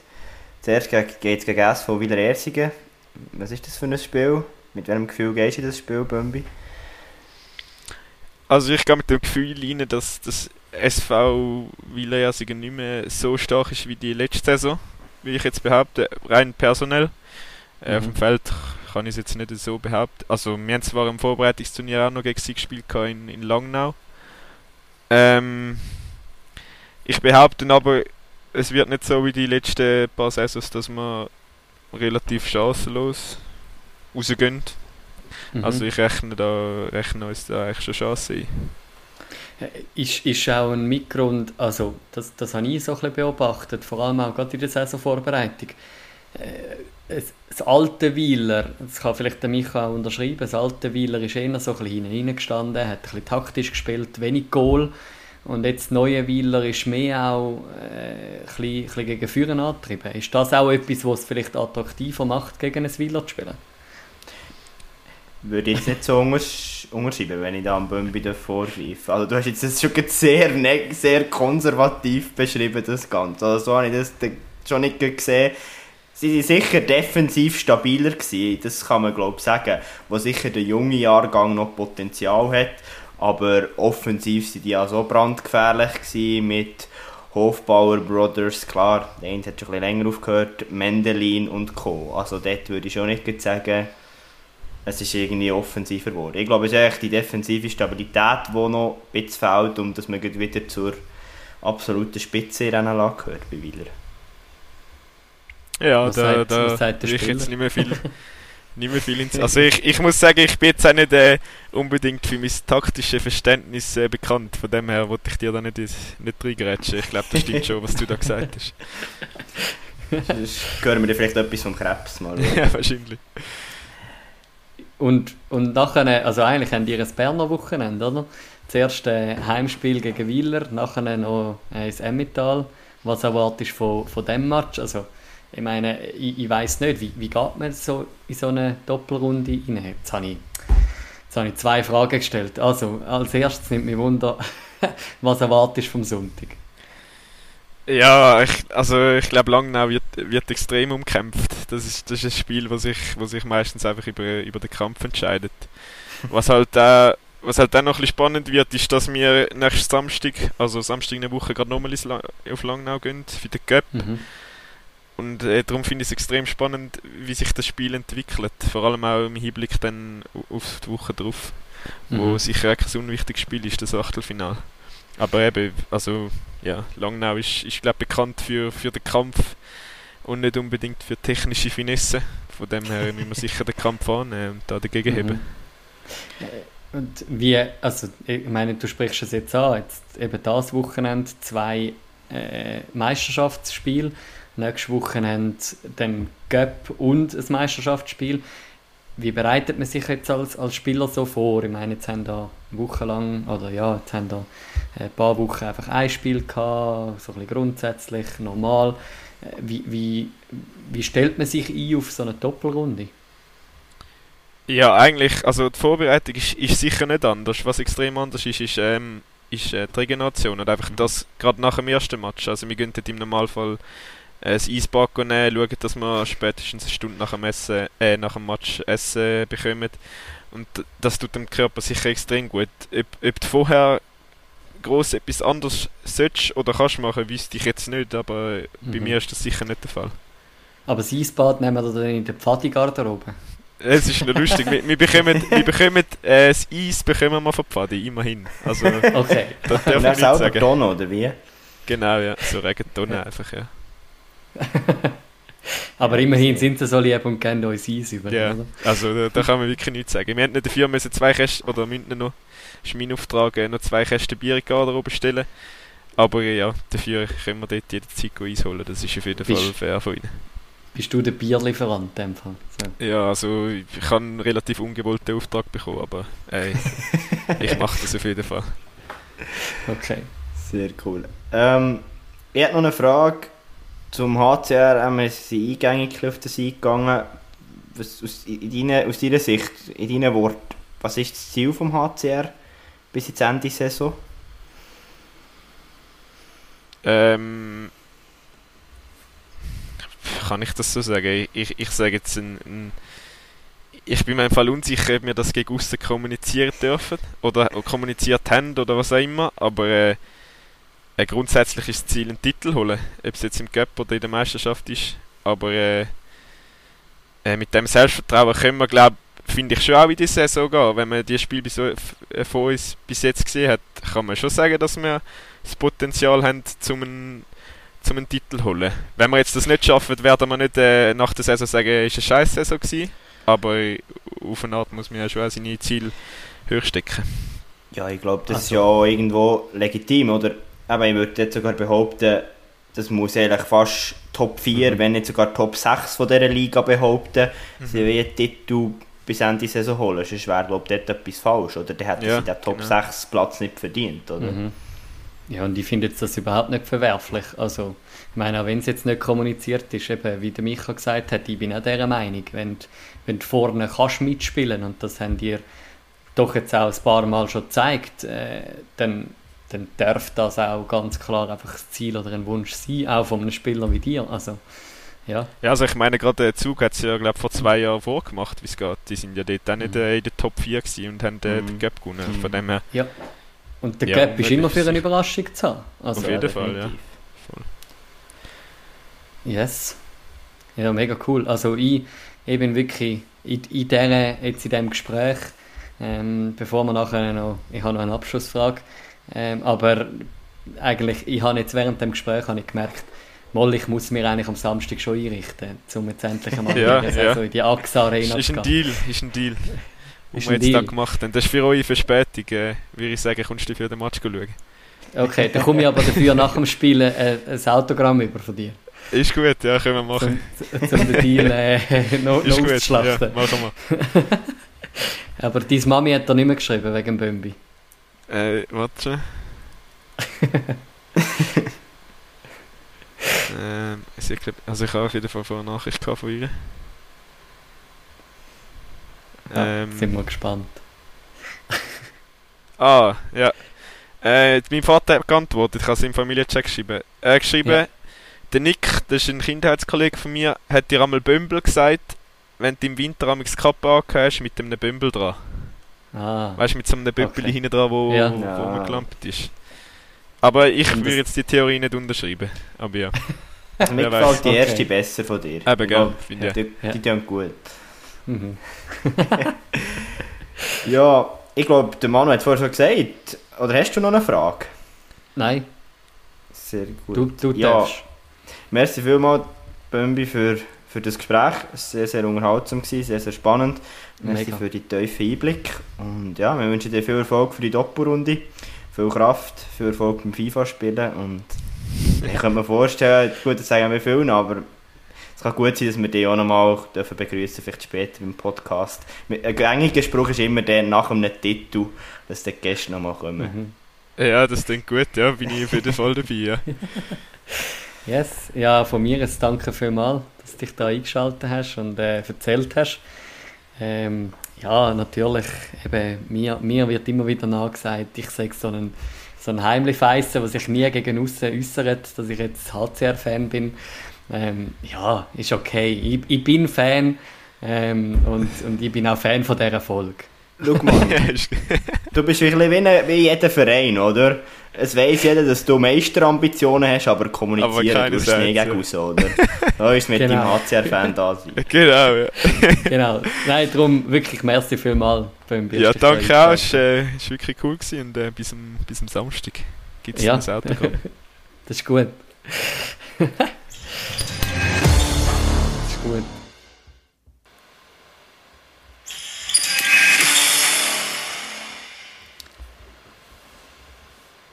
Zuerst geht es gegen SV Wieler Ersingen. Was ist das für ein Spiel? Mit welchem Gefühl gehst du in das Spiel, Bömbi? Also ich gehe mit dem Gefühl rein, dass das SV Wieler Ersingen nicht mehr so stark ist wie die letzte Saison, wie ich jetzt behaupte, rein personell. Mhm. Auf dem Feld kann ich es jetzt nicht so behaupten. Also wir haben zwar im Vorbereitungsturnier auch noch gegen sie gespielt in, in Langnau. Ähm, ich behaupte aber, es wird nicht so wie die letzten paar Saisons, dass man relativ chancenlos rausgehen. Mhm. Also ich rechne, da, rechne uns da eigentlich schon Chancen ein. Äh, ist, ist auch ein Mitgrund, also das, das habe ich so ein bisschen beobachtet, vor allem auch gerade in der Saisonvorbereitung. Äh, das alte Weiler, das kann vielleicht der Micha auch unterschreiben, das alte Weiler ist eher so ein bisschen hinten gestanden, hat ein bisschen taktisch gespielt, wenig Goal. Und jetzt neue Weiler ist mehr auch äh, ein, bisschen, ein bisschen gegen Führen angetrieben. Ist das auch etwas, was es vielleicht attraktiver macht, gegen ein Weiler zu spielen? Würde ich jetzt nicht so unterschreiben, wenn ich da am Bömbi vorgreife. Also du hast jetzt das schon sehr, sehr konservativ beschrieben, das Ganze. Also so habe ich das schon nicht gesehen. Sie waren sicher defensiv stabiler gewesen, das kann man glaube ich sagen, wo sicher der junge Jahrgang noch Potenzial hat aber offensiv sind die auch so brandgefährlich gewesen mit Hofbauer Brothers, klar, der eine hat schon ein bisschen länger aufgehört, Mendelin und Co. Also dort würde ich schon nicht sagen, es ist irgendwie offensiver geworden. Ich glaube, es ist eigentlich die defensive Stabilität, die noch ein bisschen fehlt, um dass man wieder zur absoluten Spitze in Rennen gehört bei Wieler. Ja, was da, sagt, da was sagt ich jetzt nicht mehr viel [laughs] nicht mehr viel ins Also ich, ich muss sagen, ich bin jetzt auch nicht äh, unbedingt für mein taktisches Verständnis äh, bekannt. Von dem her wollte ich dir da nicht, nicht reingrätschen. Ich glaube, das stimmt schon, was du da gesagt hast. Sonst hören wir dir vielleicht etwas vom Krebs mal. [laughs] ja, wahrscheinlich. Und, und nachher, also eigentlich haben die ein Berner Wochenende, oder? Zuerst ein Heimspiel gegen Wieler, nachher noch ins Emmental. Was erwartest du von, von dem Match? Also, ich meine, ich, ich weiß nicht, wie, wie geht man so in so eine Doppelrunde rein? Jetzt habe ich, jetzt habe ich zwei Fragen gestellt. Also, als erstes nimmt mich Wunder, [laughs] was erwartest du vom Sonntag? Ja, ich, also ich glaube, Langnau wird, wird extrem umkämpft. Das ist, das ist ein Spiel, das sich, wo sich meistens einfach über, über den Kampf entscheidet. [laughs] Was halt äh, was halt dann noch ein bisschen spannend wird, ist, dass wir nächsten Samstag, also Samstag in der Woche, gerade nochmal auf Langnau gehen für den Cup. Mhm. Und äh, darum finde ich es extrem spannend, wie sich das Spiel entwickelt. Vor allem auch im Hinblick dann auf die Woche drauf, mhm. wo sicher auch ein unwichtiges Spiel ist, das Achtelfinal. Aber eben, also ja, Langnau ist, ist glaube bekannt für, für den Kampf und nicht unbedingt für technische Finesse. Von dem her müssen wir [laughs] sicher den Kampf annehmen und da dagegen mhm. heben. Und wie, also ich meine, du sprichst es jetzt an, jetzt eben das Wochenende zwei äh, Meisterschaftsspiele, nächstes Wochenende dann Cup und ein Meisterschaftsspiel. Wie bereitet man sich jetzt als, als Spieler so vor? Ich meine, jetzt haben da wochenlang, oder ja, jetzt haben da ein paar Wochen einfach ein Spiel gehabt, so ein bisschen grundsätzlich, normal. Äh, wie, wie, wie stellt man sich ein auf so eine Doppelrunde? Ja, eigentlich, also die Vorbereitung ist, ist sicher nicht anders. Was extrem anders ist, ist, ähm, ist äh, die Regeneration und einfach das gerade nach dem ersten Match. Also wir gehen dort im Normalfall äh, das Eisbad nehmen, schauen, dass wir spätestens eine Stunde nach dem, Essen, äh, nach dem Match Essen bekommen. Und das tut dem Körper sicher extrem gut. Ob, ob du vorher groß etwas anderes sollst oder kannst machen, wüsste ich jetzt nicht, aber mhm. bei mir ist das sicher nicht der Fall. Aber das Eisbad nehmen wir dann in der Pfadi-Garderobe? Es ist noch lustig. wir, wir bekommen, wir bekommen äh, das Eis bekommen wir von Pfadi, immerhin. Also, okay. Das darf man selber sagen. Tonne, oder wie? Genau, ja. So Regentonne ja. einfach, ja. [laughs] Aber immerhin sind sie so lieb und kennen uns Eis über, Ja, oder? also da, da, kann man wirklich nichts sagen. Wir hätten dafür müssen zwei Kästen, oder müssen noch, ist mein Auftrag, äh, noch zwei Kästen Bier in die Garderobe stellen. Aber ja, dafür können wir dort jederzeit Eis holen. Das ist auf jeden Fall fair von ihnen. Bist du der Bierlieferant in dem Fall? So. Ja, also ich habe einen relativ ungewollten Auftrag bekommen, aber ey, ich mache das auf jeden Fall. [laughs] Okay. Sehr cool. Ähm, ich habe noch eine Frage zum HCR. Ähm, wir sind eingängig auf das eingegangen. Was, aus, in deine, aus deiner Sicht, in deinen Worten, was ist das Ziel vom HCR bis ins Ende der Saison? Ähm, kann ich das so sagen? Ich, ich sage jetzt ein, ein ich bin mir im Fall unsicher, ob wir das gegen außen kommunizieren dürfen oder kommuniziert haben oder was auch immer, aber äh, äh, grundsätzlich ist das Ziel, einen Titel holen, ob es jetzt im Cup oder in der Meisterschaft ist, aber äh, äh, mit dem Selbstvertrauen können wir, glaube finde ich schon auch in die Saison gehen. Wenn man die Spiel bis, äh, von uns bis jetzt gesehen hat, kann man schon sagen, dass wir das Potenzial haben, zum einen zum einen Titel holen. Wenn wir jetzt das nicht schaffen, werden wir nicht äh, nach der Saison sagen, es war eine scheiß Saison gewesen. Aber auf eine Art muss man ja schon seine Ziele höher stecken. Ja, ich glaube, das also. ist ja auch irgendwo legitim, oder? Aber ich würde jetzt sogar behaupten, das muss eigentlich fast Top 4, mhm. wenn nicht sogar Top 6 von dieser Liga behaupten, mhm. sie will Titel bis Ende der Saison holen. Sonst wäre, glaube ich, dort etwas falsch, oder? Der hätte ja, sie den Top genau. 6 Platz nicht verdient, oder? Mhm. Ja, und ich finde jetzt das überhaupt nicht verwerflich. Also, ich meine, auch wenn es jetzt nicht kommuniziert ist, eben, wie der Micha gesagt hat, ich bin auch dieser Meinung, wenn, wenn du vorne kannst mitspielen und das haben dir doch jetzt auch ein paar Mal schon gezeigt, äh, dann, dann darf das auch ganz klar einfach das Ziel oder ein Wunsch sein, auch von einem Spieler wie dir. Also, ja. ja, also ich meine, gerade der Zug hat es ja, glaube vor zwei Jahren vorgemacht, wie es geht. Die sind ja dort auch nicht mhm. äh, in der Top 4 gewesen und haben äh, mhm. den Gap gewonnen. Mhm. Von dem her. Ja. Und der ja, Gap ist immer für eine Überraschung zu haben. Also, Auf jeden Fall, ja. Voll. Yes. Ja, mega cool. Also ich, ich bin wirklich in, in, der, jetzt in diesem Gespräch, ähm, bevor wir nachher noch, ich habe noch eine Abschlussfrage, ähm, aber eigentlich, ich habe jetzt während dem Gespräch habe ich gemerkt, Moll, ich muss mir eigentlich am Samstag schon einrichten, um jetzt endlich einmal [laughs] Ja, in, ja. in die AXA Arena Ist, ist zu ein gehen. Deal, ist ein Deal. [laughs] Was wir jetzt da Deal. gemacht haben. Das ist für eure Verspätung, äh, würde ich sagen, kommst du für den Match schauen. Okay, dann komme ich aber dafür nach dem Spielen äh, ein Autogramm über von dir. Ist gut, ja, können wir machen. Um, um den Deal äh, noch, [laughs] noch Ist gut, ja, machen wir. Aber deine Mami hat da nicht mehr geschrieben wegen Bömbi. Äh, warte [laughs] ähm, sie hat glaub, also ich habe auf jeden Fall vorher eine Nachricht von ihr. Ja, Ähm, sind wir gespannt. [laughs] ah, ja. Äh, mein Vater hat geantwortet, ich habe es im Familiencheck geschrieben. Äh, geschrieben, Ja. der Nick, das ist ein Kindheitskollege von mir, hat dir einmal Bümbel gesagt, wenn du im Winter das Kappe angehört hast, mit einem Bümbel dran. Ah, Weißt du, mit so einem Büppeli Okay. hinten dran, wo, Ja. wo, wo Ja. umgeklampert ist. Aber ich würde jetzt die Theorie nicht unterschreiben. Aber ja. [laughs] Mir gefällt weiß. die Okay. erste besser von dir. Eben, Ich gell, ja, die, Ja. die tun gut. mhm. [laughs] Ja, ich glaube, der Manu hat es vorher schon gesagt. Oder hast du noch eine Frage? Nein, Sehr gut. du, du Ja. darfst. Merci vielmals, Bömbi, für, für das Gespräch. Es war sehr, sehr unterhaltsam, gewesen, sehr, sehr spannend. Merci für die tiefen Einblick. Und ja, wir wünschen dir viel Erfolg für die Doppelrunde. Viel Kraft, viel Erfolg beim FIFA-Spielen. Und ich könnte mir vorstellen, gut, das sagen wir vielen, aber es kann gut sein, dass wir dich auch nochmal dürfen begrüßen, vielleicht später im Podcast. Ein gängiger Spruch ist immer der nach einem Titel, dass die Gäste nochmal kommen. Mhm. Ja, das klingt gut, ja, bin ich auf jeden Fall dabei, ja. [laughs] Yes, ja, von mir ein Danke vielmals, dass du dich da eingeschaltet hast und äh, erzählt hast. Ähm, ja, natürlich, eben, mir, mir wird immer wieder nachgesagt, ich sage so ein, so ein Heimlichfeissen, was sich nie gegen aussen äußert, dass ich jetzt HCR-Fan bin. Ähm, ja, ist okay. Ich, ich bin Fan ähm, und, und ich bin auch Fan von dieser Folge. Schau mal, [laughs] du bist ein bisschen wie, jeder Verein, oder? Es weiss jeder, dass du Meisterambitionen hast, aber Aber kommunizieren keiner tust du nie sagt's, gegen raus, oder? [laughs] Da ist mit Genau. deinem HCR-Fan da sein. [laughs] genau, ja. Genau. Nein, darum wirklich merci vielmals. Böhm, bist Ja, danke auch, es eingeschaltet. war äh, ist wirklich cool gewesen und äh, bis, am, bis am Samstag gibt es Ja. ein Autogramm. Das ist gut. das ist gut.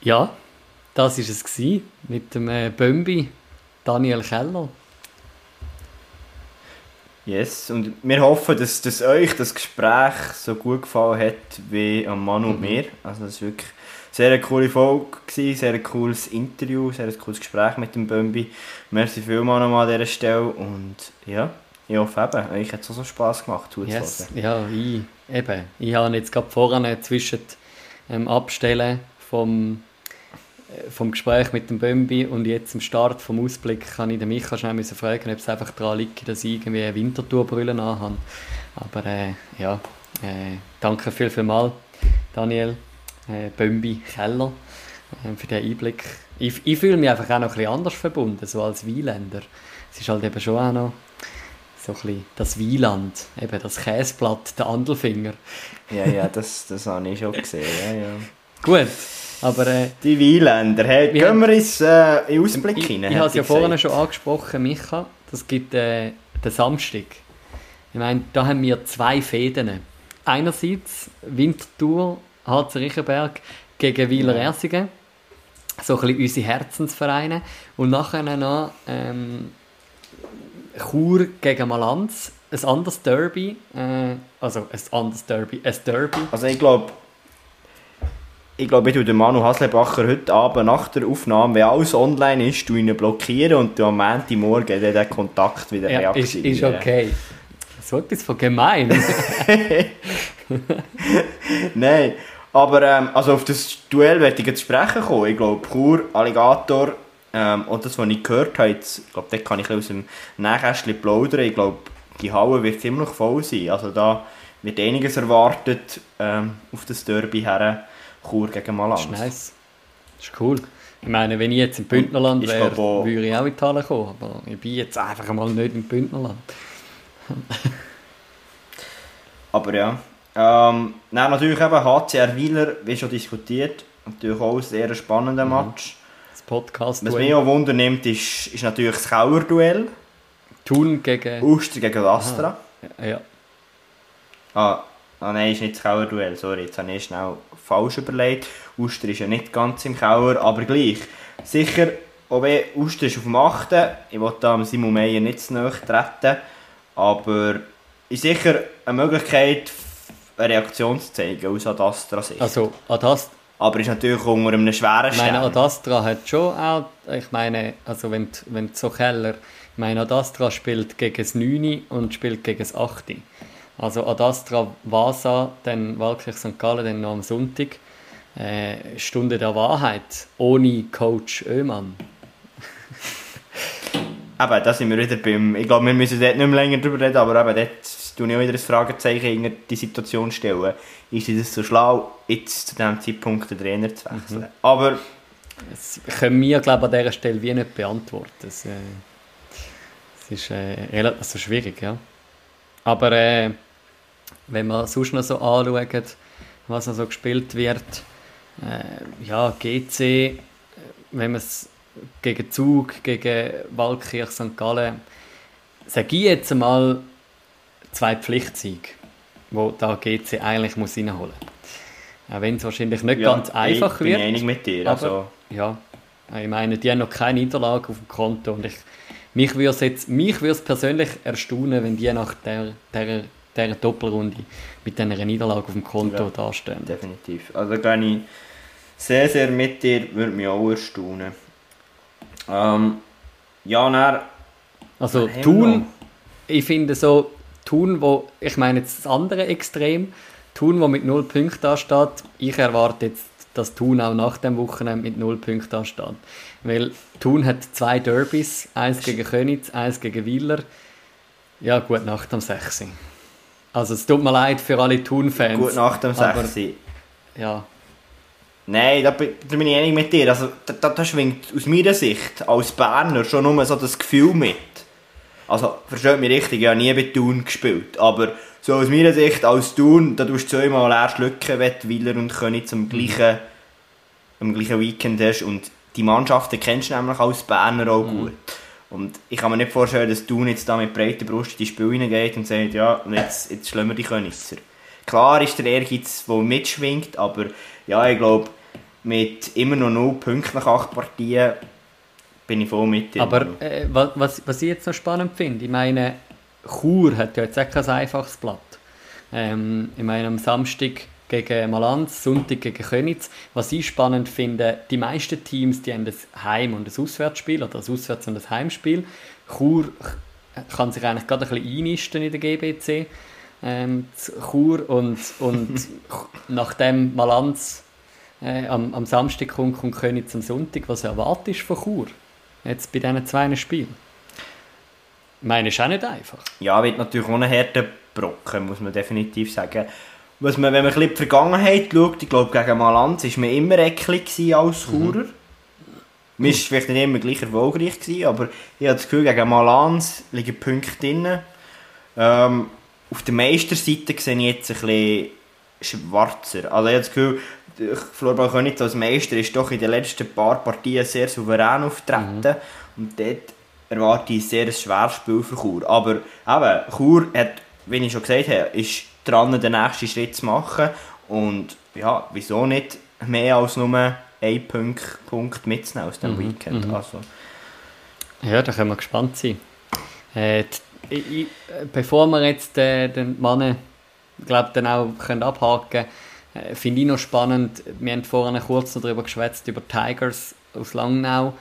Ja, das war es gewesen mit dem äh, Bömbi Daniel Keller. Yes, und wir hoffen, dass, dass euch das Gespräch so gut gefallen hat wie am Manu und Mhm. mir. Also es war wirklich sehr eine coole Folge, gewesen, sehr ein cooles Interview, sehr ein cooles Gespräch mit dem Bömbi. Merci vielmals nochmal an dieser Stelle und ja, ich hoffe eben, euch hat es auch so Spass gemacht zuzuhören. Yes, ja, ich, eben. Ich habe jetzt gerade vorne zwischen dem Abstellen vom, vom Gespräch mit dem Bömbi und jetzt am Start vom Ausblick kann ich den Micha schnell müssen fragen, ob es einfach daran liegt, dass ich irgendwie eine Wintertourbrille anhabe. Aber äh, ja, äh, danke viel, viel mal, Daniel äh, Bömbi Keller, äh, für den Einblick. Ich, ich fühle mich einfach auch noch ein bisschen anders verbunden, so als Wieländer. Es ist halt eben schon auch noch so ein bisschen das Wieland, eben das Käseblatt, der Andelfinger. Ja, ja, das, das habe ich schon gesehen. Ja, ja. Gut, aber äh, Die Wieländer, hey, Wir gehen haben- wir ins äh, in Ausblick ich, hinein. ich hätte habe es ja vorhin schon angesprochen, Micha, das gibt äh, den Samstag. Ich meine, da haben wir zwei Fäden. Einerseits Wintertour HC Riechenberg gegen Wieler. Ersingen, so ein bisschen unsere Herzensvereine. Und nachher noch ähm, Chur gegen Malanz, ein anderes Derby, äh, also ein anderes Derby, ein Derby. Also ich glaube, ich glaube, ich den Manu Haslebacher heute Abend nach der Aufnahme, wenn alles online ist, du ihn blockieren und du am Montagmorgen den Kontakt wieder Ja, ist, ist okay. So etwas von gemein. [laughs] Nein, aber ähm, also auf das Duell werde ich jetzt sprechen kommen. Ich glaube, Chur, Alligator ähm, und das, was ich gehört habe, jetzt, ich glaube, da kann ich ein aus dem Nähkästchen plaudern. Ich glaube, die Halle wird ziemlich voll sein. Also da wird einiges erwartet ähm, auf das Derby her, Chur gegen Das Malanz. ist nice. Das ist cool. Ich meine, wenn ich jetzt im Bündnerland wäre, glaub auch- würde ich auch in die Halle kommen. Aber ich bin jetzt einfach mal nicht im Bündnerland. [laughs] Aber ja. Ähm, dann natürlich eben HCR Wieler, wie schon diskutiert, natürlich auch ein sehr spannender Mhm. Match. das podcast Was mich auch Wunder nimmt, ist, ist natürlich das Kauer-Duell. Thun gegen... Uster gegen Astra. Ja. Ah, ah nein, ist nicht das Kauer-Duell, sorry, jetzt habe ich schnell falsch überlegt. Uster ist ja nicht ganz im Kauer, aber gleich. Sicher, wenn Uster ist auf dem 8. Ich will da Simon Meyer nicht zu nahe treten, aber ist sicher eine Möglichkeit, eine Reaktion zu zeigen aus Adastra Sicht. Also, Adastra... Aber ist natürlich unter einem schweren Stern. Ich meine, Adastra hat schon auch, ich meine, also wenn, wenn so Keller, ich meine, Adastra spielt gegen das 9 und spielt gegen das 8. Also Adastra Vasa, dann Waldkirch St. Gallen, dann noch am Sonntag. Äh, Stunde der Wahrheit, ohne Coach Oemann. [laughs] eben, da sind wir wieder beim, ich glaube, wir müssen dort nicht mehr länger drüber reden, aber eben dort tue ich auch wieder ein Fragezeichen in die Situation stellen. Ist es so schlau, jetzt zu diesem Zeitpunkt den Trainer zu wechseln? Mhm. Aber... Das können wir, glaube ich, an dieser Stelle wie nicht beantworten. Das, äh, das ist äh, relativ also schwierig, ja. Aber äh, wenn man sonst noch so anschaut, was noch so gespielt wird, äh, ja, GC, wenn man es gegen Zug, gegen Waldkirch, St. Gallen, sage ich jetzt einmal zwei Pflichtsiege, wo da GC eigentlich muss reinholen muss. Auch wenn es wahrscheinlich nicht ja, ganz einfach ich bin wird. Ich einig mit dir. Aber, also. Ja, ich meine, die haben noch keine Niederlage auf dem Konto und ich, mich würde es jetzt, mich würde es persönlich erstaunen, wenn die nach der, der, der Doppelrunde mit dieser Niederlage auf dem Konto ja, dastehen. Definitiv. Also da gehe ich sehr, sehr mit dir, würde mich auch erstaunen. Ähm, ja, dann... Also Thun, ich finde so, Thun, wo, ich meine jetzt das andere Extrem, Thun, wo mit 0 Punkten da steht, ich erwarte jetzt, dass Thun auch nach dem Wochenende mit 0 Punkten da steht. Weil Thun hat zwei Derbys, eins gegen Könitz, eins gegen Wieler. Ja, gut Nacht am 6. Also es tut mir leid für alle Thun-Fans. Gut Nacht am 6. Ja. Nein, da, da bin ich einig mit dir. Also, da, da, schwingt aus meiner Sicht als Berner schon nur so das Gefühl mit also, versteht mich richtig, ich habe nie bei Thun gespielt. Aber so aus meiner Sicht, als Thun, da tust du zweimal leer schlucken, Willer und König zum gleichen, am gleichen Weekend hast. Und die Mannschaften kennst du nämlich als Berner auch mhm. Und ich kann mir nicht vorstellen, dass Thun jetzt da mit breiter Brust in die Spiele hineingeht und sagt, ja, jetzt, jetzt schlagen wir die Königser. Klar ist der Ehrgeiz, der mitschwingt, aber ja, ich glaube, mit immer noch 0 Punkten nach 8 Partien bin ich voll mit dir. Aber äh, was, was ich jetzt noch spannend finde, ich meine, Chur hat ja jetzt auch kein einfaches Blatt. Ähm, ich meine, am Samstag gegen Malanz, Sonntag gegen Könitz. Was ich spannend finde, die meisten Teams die haben das Heim- und das Auswärtsspiel oder das Auswärts- und das Heimspiel. Chur kann sich eigentlich gerade ein bisschen einnisten in der GBC. Ähm, Chur und, und [laughs] nachdem Malanz äh, am, am Samstag kommt, kommt Könitz am Sonntag. Was erwartest du von Chur? jetzt bei diesen zwei Spielen. Ich meine, ist auch nicht einfach. Ja, wird natürlich ohne harte Brocken, muss man definitiv sagen. Was man, wenn man ein bisschen die Vergangenheit schaut, ich glaube, gegen Malanz war man immer eklig als mhm. Churer. Mhm. Man war vielleicht nicht immer gleich erfolgreich, gewesen, aber ich habe das Gefühl, gegen Malanz liegen Punkte drin. Ähm, auf der Meisterseite sehe ich jetzt ein bisschen schwarzer. Also ich habe das Gefühl, Florbal Königs als Meister ist doch in den letzten paar Partien sehr souverän auftreten. Mhm. Und dort erwarte ich sehr ein schweres Spiel für Chur. Aber eben, Chur hat, wie ich schon gesagt habe, ist dran, den nächsten Schritt zu machen. Und ja, wieso nicht mehr als nur einen Punkt, Punkt mitzunehmen aus dem mhm. Weekend. Mhm. Also. Ja, da können wir gespannt sein. Äh, die, ich, bevor wir jetzt äh, den Mann glaub, dann auch können abhaken können, äh, Finde ich noch spannend, wir haben vorhin kurz noch darüber geschwätzt, über Tigers aus Langnau,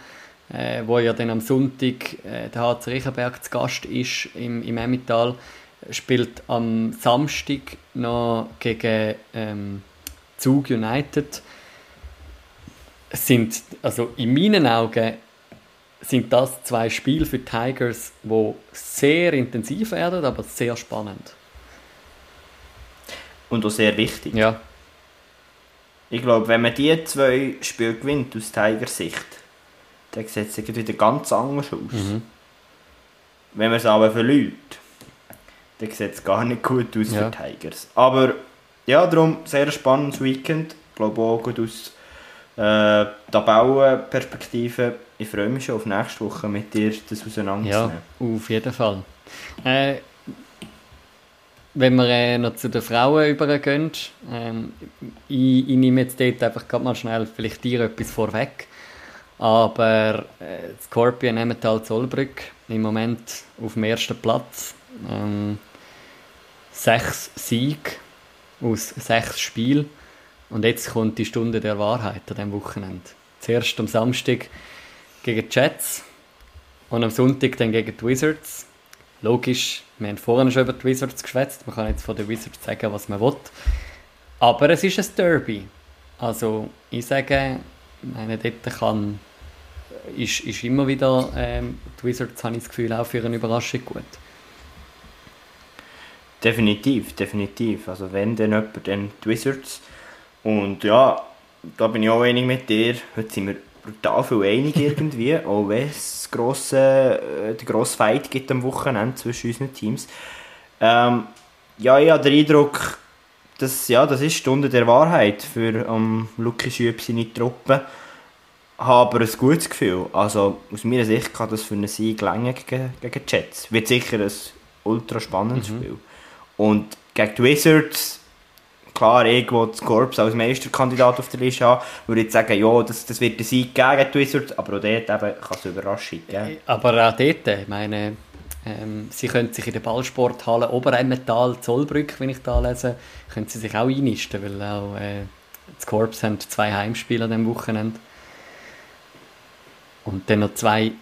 äh, wo ja dann am Sonntag äh, der HC Riechenberg zu Gast ist im, im Emmental, spielt am Samstag noch gegen ähm, Zug United. Sind, also in meinen Augen sind das zwei Spiele für Tigers, wo sehr intensiv werden, aber sehr spannend. Und auch sehr wichtig. Ja. Ich glaube, wenn man diese zwei Spiele gewinnt aus Tigers Sicht, dann sieht es wieder ganz anders aus. Mhm. Wenn man es aber verliert, dann sieht es gar nicht gut aus ja. für Tigers. Aber ja, darum sehr spannendes Weekend. Ich glaube auch gut aus äh, Tabellenperspektive. Ich freue mich schon auf nächste Woche mit dir das auseinanderzunehmen. Ja, auf jeden Fall. Äh, wenn wir äh, noch zu den Frauen übergehen, ähm, ich, ich nehme jetzt dort einfach gerade mal schnell vielleicht dir etwas vorweg. Aber äh, Scorpion Emmental Zollbrück im Moment auf dem ersten Platz. Ähm, sechs Siege aus sechs Spielen. Und jetzt kommt die Stunde der Wahrheit an diesem Wochenende. Zuerst am Samstag gegen die Jets und am Sonntag dann gegen die Wizards. Logisch, wir haben vorhin schon über die Wizards geschwätzt. Man kann jetzt von den Wizards sagen, was man will. Aber es ist ein Derby. Also ich sage, meine, dort kann, ist, ist immer wieder ähm, die Wizards, habe ich das Gefühl, auch für eine Überraschung gut. Definitiv, definitiv. Also wenn dann jemand, dann die Wizards. Und ja, da bin ich auch einig mit dir. Heute sind wir brutal viel einig irgendwie, [laughs] auch wenn es grosse, äh, den grossen Fight gibt am Wochenende zwischen unseren Teams. Ähm, ja, ich habe den Eindruck, dass, ja, das ist die Stunde der Wahrheit für um, Luki Schüb seine Truppe. Habe aber ein gutes Gefühl. Also aus meiner Sicht kann das für einen Sieg länger gegen, gegen Jets. Wird sicher ein ultra spannendes mhm. Spiel. Und gegen die Wizards, klar, irgendwo das Corps als Meisterkandidat auf der Liste haben, würde ich sagen, ja, das, das wird der Sieg gegen die Wizards, aber auch dort eben kann es Überraschung geben. Aber auch dort, ich meine, ähm, sie können sich in der Ballsporthalle Oberemmental, Zollbrück, wenn ich da lese, können sie sich auch einnisten, weil auch äh, das Corps haben zwei Heimspiele an diesem Wochenende. Und dann noch zwei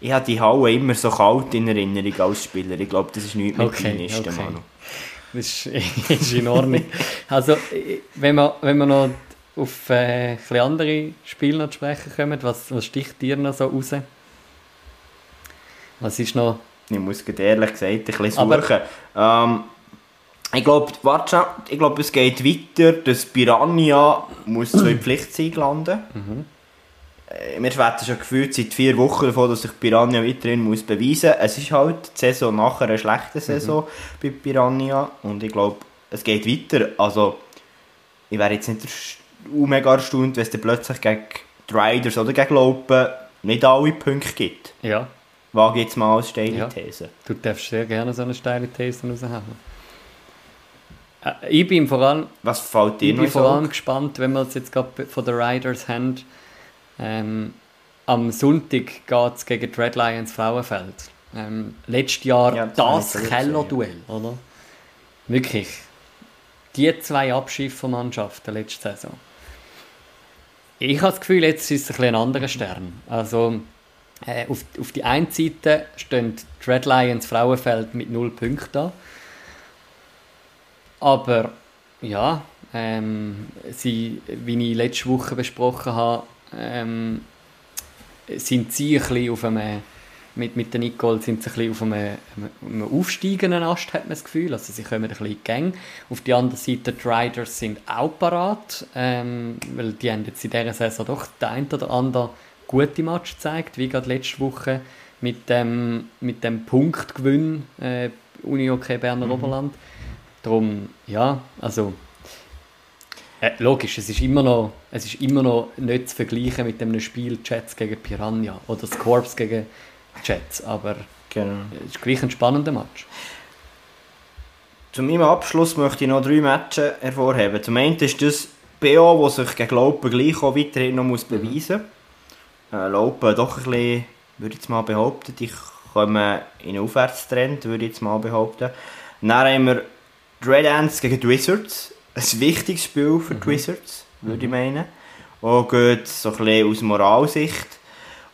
ich habe die Halle immer so kalt in Erinnerung als Spieler. Ich glaube, das ist nichts mit okay, Diensten, okay. Manu. Das ist, [laughs] ist in Ordnung. also, wenn wir, wenn wir noch auf äh, ein andere Spiele noch sprechen kommen, was, was sticht dir noch so raus? Was ist noch... Ich muss ehrlich gesagt ein bisschen suchen. Ähm, ich glaube, ich glaube, es geht weiter, dass Piranha muss zwei Pflichtsiege landen. Mhm. Äh, wir schwätzen schon gefühlt seit vier Wochen davon, dass sich Piranha weiterhin muss beweisen muss. Es ist halt die Saison nach einer schlechten Saison mhm. bei Piranha und ich glaube, es geht weiter. Also, ich wäre jetzt nicht mega erstaunt, wenn es dann plötzlich gegen die Riders oder gegen Lopen nicht alle Punkte gibt. Ja. Wage jetzt mal als steile ja. These. Du darfst sehr gerne so eine steile These raushauen. Äh, ich bin vor allem, Was fällt dir ich bin vor allem gespannt, wenn wir es jetzt gerade von den Riders haben, ähm, am Sonntag geht es gegen die Red Lions Frauenfeld. Ähm, letztes Jahr ja, das, das Keller-Duell, oder? Wirklich. Die zwei Abschiffermannschaften letzte Saison. Ich habe das Gefühl, jetzt ist es ein, ein anderer Stern. Also, äh, auf, auf die einen Seite stehen die Red Lions Frauenfeld mit 0 Punkten da. Aber ja, ähm, sie, wie ich letzte Woche besprochen habe, ähm, sind sie ein bisschen auf einem, mit, mit der Nicole sind sie ein bisschen auf einem, einem aufsteigenden Ast, hat man das Gefühl. Also sie kommen ein bisschen in Gang. Auf der anderen Seite, die Riders sind auch parat, ähm, weil die haben jetzt in dieser Saison doch der ein oder andere gute Match gezeigt, wie gerade letzte Woche mit dem, mit dem Punktgewinn äh, Uni OK Berner mhm. Oberland. Darum, ja, also äh, logisch, es ist, immer noch, es ist immer noch nicht zu vergleichen mit dem Spiel Jets gegen Piranha oder das Corps gegen Jets, aber genau. es ist gleich ein spannender Match. Zu meinem Abschluss möchte ich noch drei Matches hervorheben. Zum einen ist das BO, das sich gegen Laupen gleich auch weiterhin noch muss beweisen muss. Äh, Laupen doch ein bisschen, würde ich jetzt mal behaupten, ich komme in einen Aufwärtstrend, würde ich jetzt mal behaupten. Dann haben wir Red Ants gegen die Wizards ein wichtiges Spiel für die mhm. Wizards, würde ich mhm. meinen. Auch gut so ein bisschen aus Moralsicht.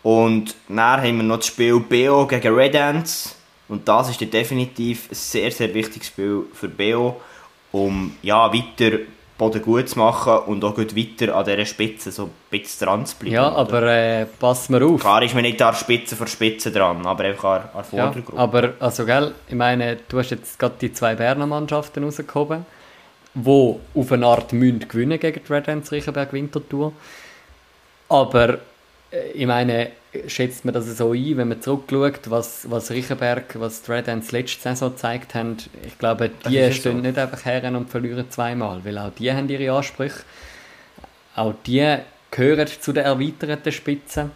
Und dann haben wir noch das Spiel BO gegen Red Ants. Und das ist definitiv ein sehr, sehr wichtiges Spiel für BO, um ja, weiter Boden gut zu machen und auch gut weiter an dieser Spitze so ein bisschen dran zu bleiben. Ja, aber äh, pass mal auf. Klar ist man nicht an Spitze vor Spitze dran, aber einfach an, der Vordergruppe. Ja, aber also, gell, ich meine, du hast jetzt gerade die zwei Berner Mannschaften rausgehoben wo auf eine Art münd gewinnen gegen die Red Ants Riechenberg Winterthur. Aber äh, ich meine, schätzt man das so ein, wenn man zurückschaut, was, was Riechenberg, was die Red Ants letzte Saison gezeigt haben, ich glaube, die stehen so. nicht einfach her und verlieren zweimal, weil auch die haben ihre Ansprüche. Auch die gehören zu den erweiterten Spitzen.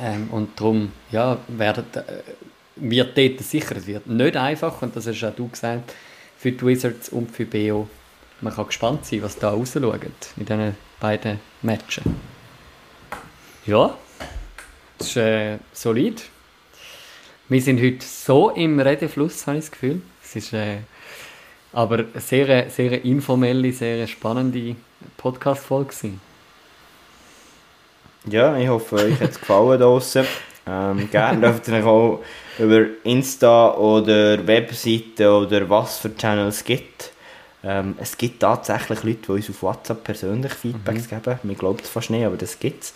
Ähm, und darum ja, werden, äh, wird dort sicher, es wird nicht einfach, und das hast auch du gesagt, für die Wizards und für BO. Man kann gespannt sein, was da rausschaut in diesen beiden Matches. Ja, das ist äh, solid. Wir sind heute so im Redefluss, habe ich das Gefühl. Es ist äh, aber eine sehr, sehr informelle, sehr spannende Podcast-Folge. Ja, ich hoffe, euch hat es gefallen draußen. [laughs] Ähm, gerne [laughs] dürft ihr euch auch über Insta oder Webseiten oder was für Channels es gibt. Ähm, es gibt tatsächlich Leute, die uns auf WhatsApp persönlich Feedbacks mhm. geben. Wir glauben es fast nicht, aber das gibt es.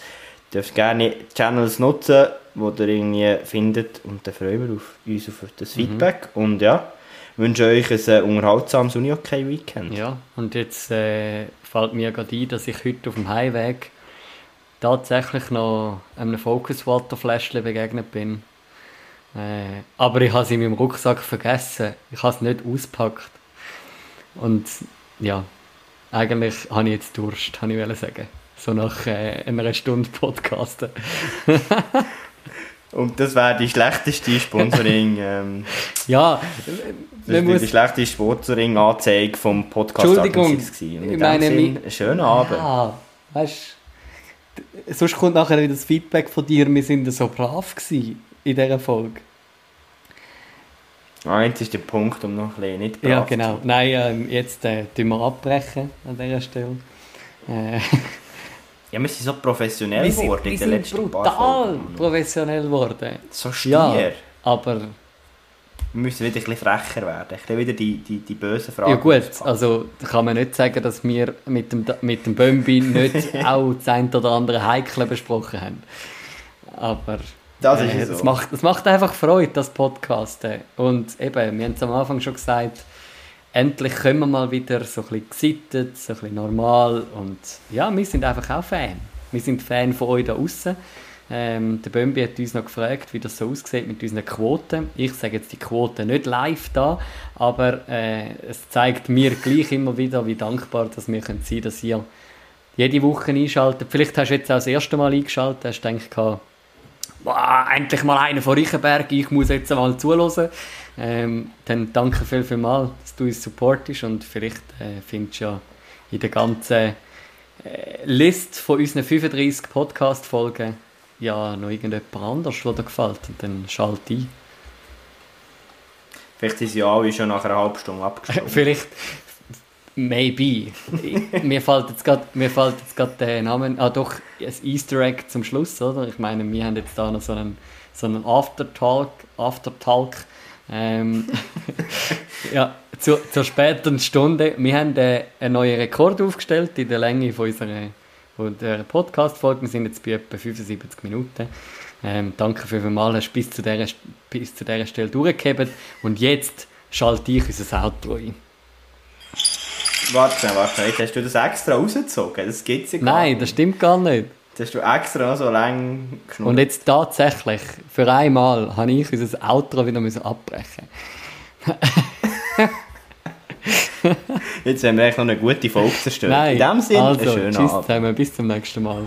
Ihr dürft gerne Channels nutzen, die ihr irgendwie findet und dann freuen wir auf, uns auf das mhm. Feedback. Mhm. Und ja, wünsche euch ein äh, unterhaltsames Uni-Okay-Weekend. Ja, und jetzt äh, fällt mir gerade ein, dass ich heute auf dem Heimweg tatsächlich noch einem Focus Water Fläschchen begegnet bin. Äh, aber ich habe es in meinem Rucksack vergessen. Ich habe es nicht ausgepackt. Und ja, eigentlich habe ich jetzt Durst, habe ich sagen. So nach äh, einer Stunde Podcasten. [laughs] Und das wäre die schlechteste Sponsoring. [laughs] Ähm, ja, das muss die schlechteste Sponsoring-Anzeige vom Podcast. Entschuldigung, ich meine, Sinn, einen schönen Abend. Ja, weißt sonst kommt nachher wieder das Feedback von dir, wir sind so brav gewesen in dieser Folge. Eins ist der Punkt, um noch ein bisschen nicht brav Ja, genau. Nein, äh, jetzt äh, tun wir abbrechen an dieser Stelle. Äh. [laughs] Ja, wir sind so professionell geworden in den letzten paar Folgen. professionell geworden. So stier. Ja, aber wir müssen wieder ein bisschen frecher werden. Ich wieder die, die, die bösen Fragen. Ja gut, also kann man nicht sagen, dass wir mit dem, mit dem Bömbi nicht [laughs] auch das ein oder andere Heikle besprochen haben. Aber das, ist äh, so. das, macht, das macht einfach Freude, das Podcasten. Und eben, wir haben es am Anfang schon gesagt, endlich können wir mal wieder so ein bisschen gesittet, so ein bisschen normal. Und ja, wir sind einfach auch Fan. Wir sind Fan von euch da außen. Ähm, der Bömbi hat uns noch gefragt, wie das so aussieht mit unseren Quoten. Ich sage jetzt die Quoten nicht live da, aber äh, es zeigt mir gleich immer wieder, wie dankbar dass wir können, dass ihr jede Woche einschaltet. Vielleicht hast du jetzt auch das erste Mal eingeschaltet, hast gedacht, wow, endlich mal einer von Reichenberg, ich muss jetzt mal zuhören. Ähm, dann danke viel, viel mal, dass du uns supportest und vielleicht äh, findest du ja in der ganzen äh, List von unseren 35 Podcast-Folgen ja noch irgendjemand anders, der dir gefällt. Und dann schalte ein. Vielleicht ist ja alle schon nach einer halben Stunde abgestimmt. [laughs] Vielleicht, maybe. [laughs] mir fällt jetzt gerade der Name, ah doch, ein Easter Egg zum Schluss, oder? Ich meine, wir haben jetzt da noch so einen, so einen Aftertalk, Aftertalk, ähm, [laughs] ja, zu, zur späteren Stunde. Wir haben äh, einen neuen Rekord aufgestellt in der Länge von unserer von der Podcast-Folge. Wir sind jetzt bei etwa 75 Minuten. Ähm, danke für mal, hast bis zu dieser, bis zu dieser Stelle durchgehebt. Und jetzt schalte ich unser Outro ein. Warte, warte, jetzt hast du das extra rausgezogen? Das gibt's ja gar Nein, nicht. das stimmt gar nicht. Das hast du extra noch so lang geschnurrt. Und jetzt tatsächlich, für einmal, habe ich unser Outro wieder abbrechen [laughs] Jetzt haben wir eigentlich noch eine gute Folge zerstört. Nein, In dem Sinne, also, einen schönen tschüss Abend. zusammen, bis zum nächsten Mal.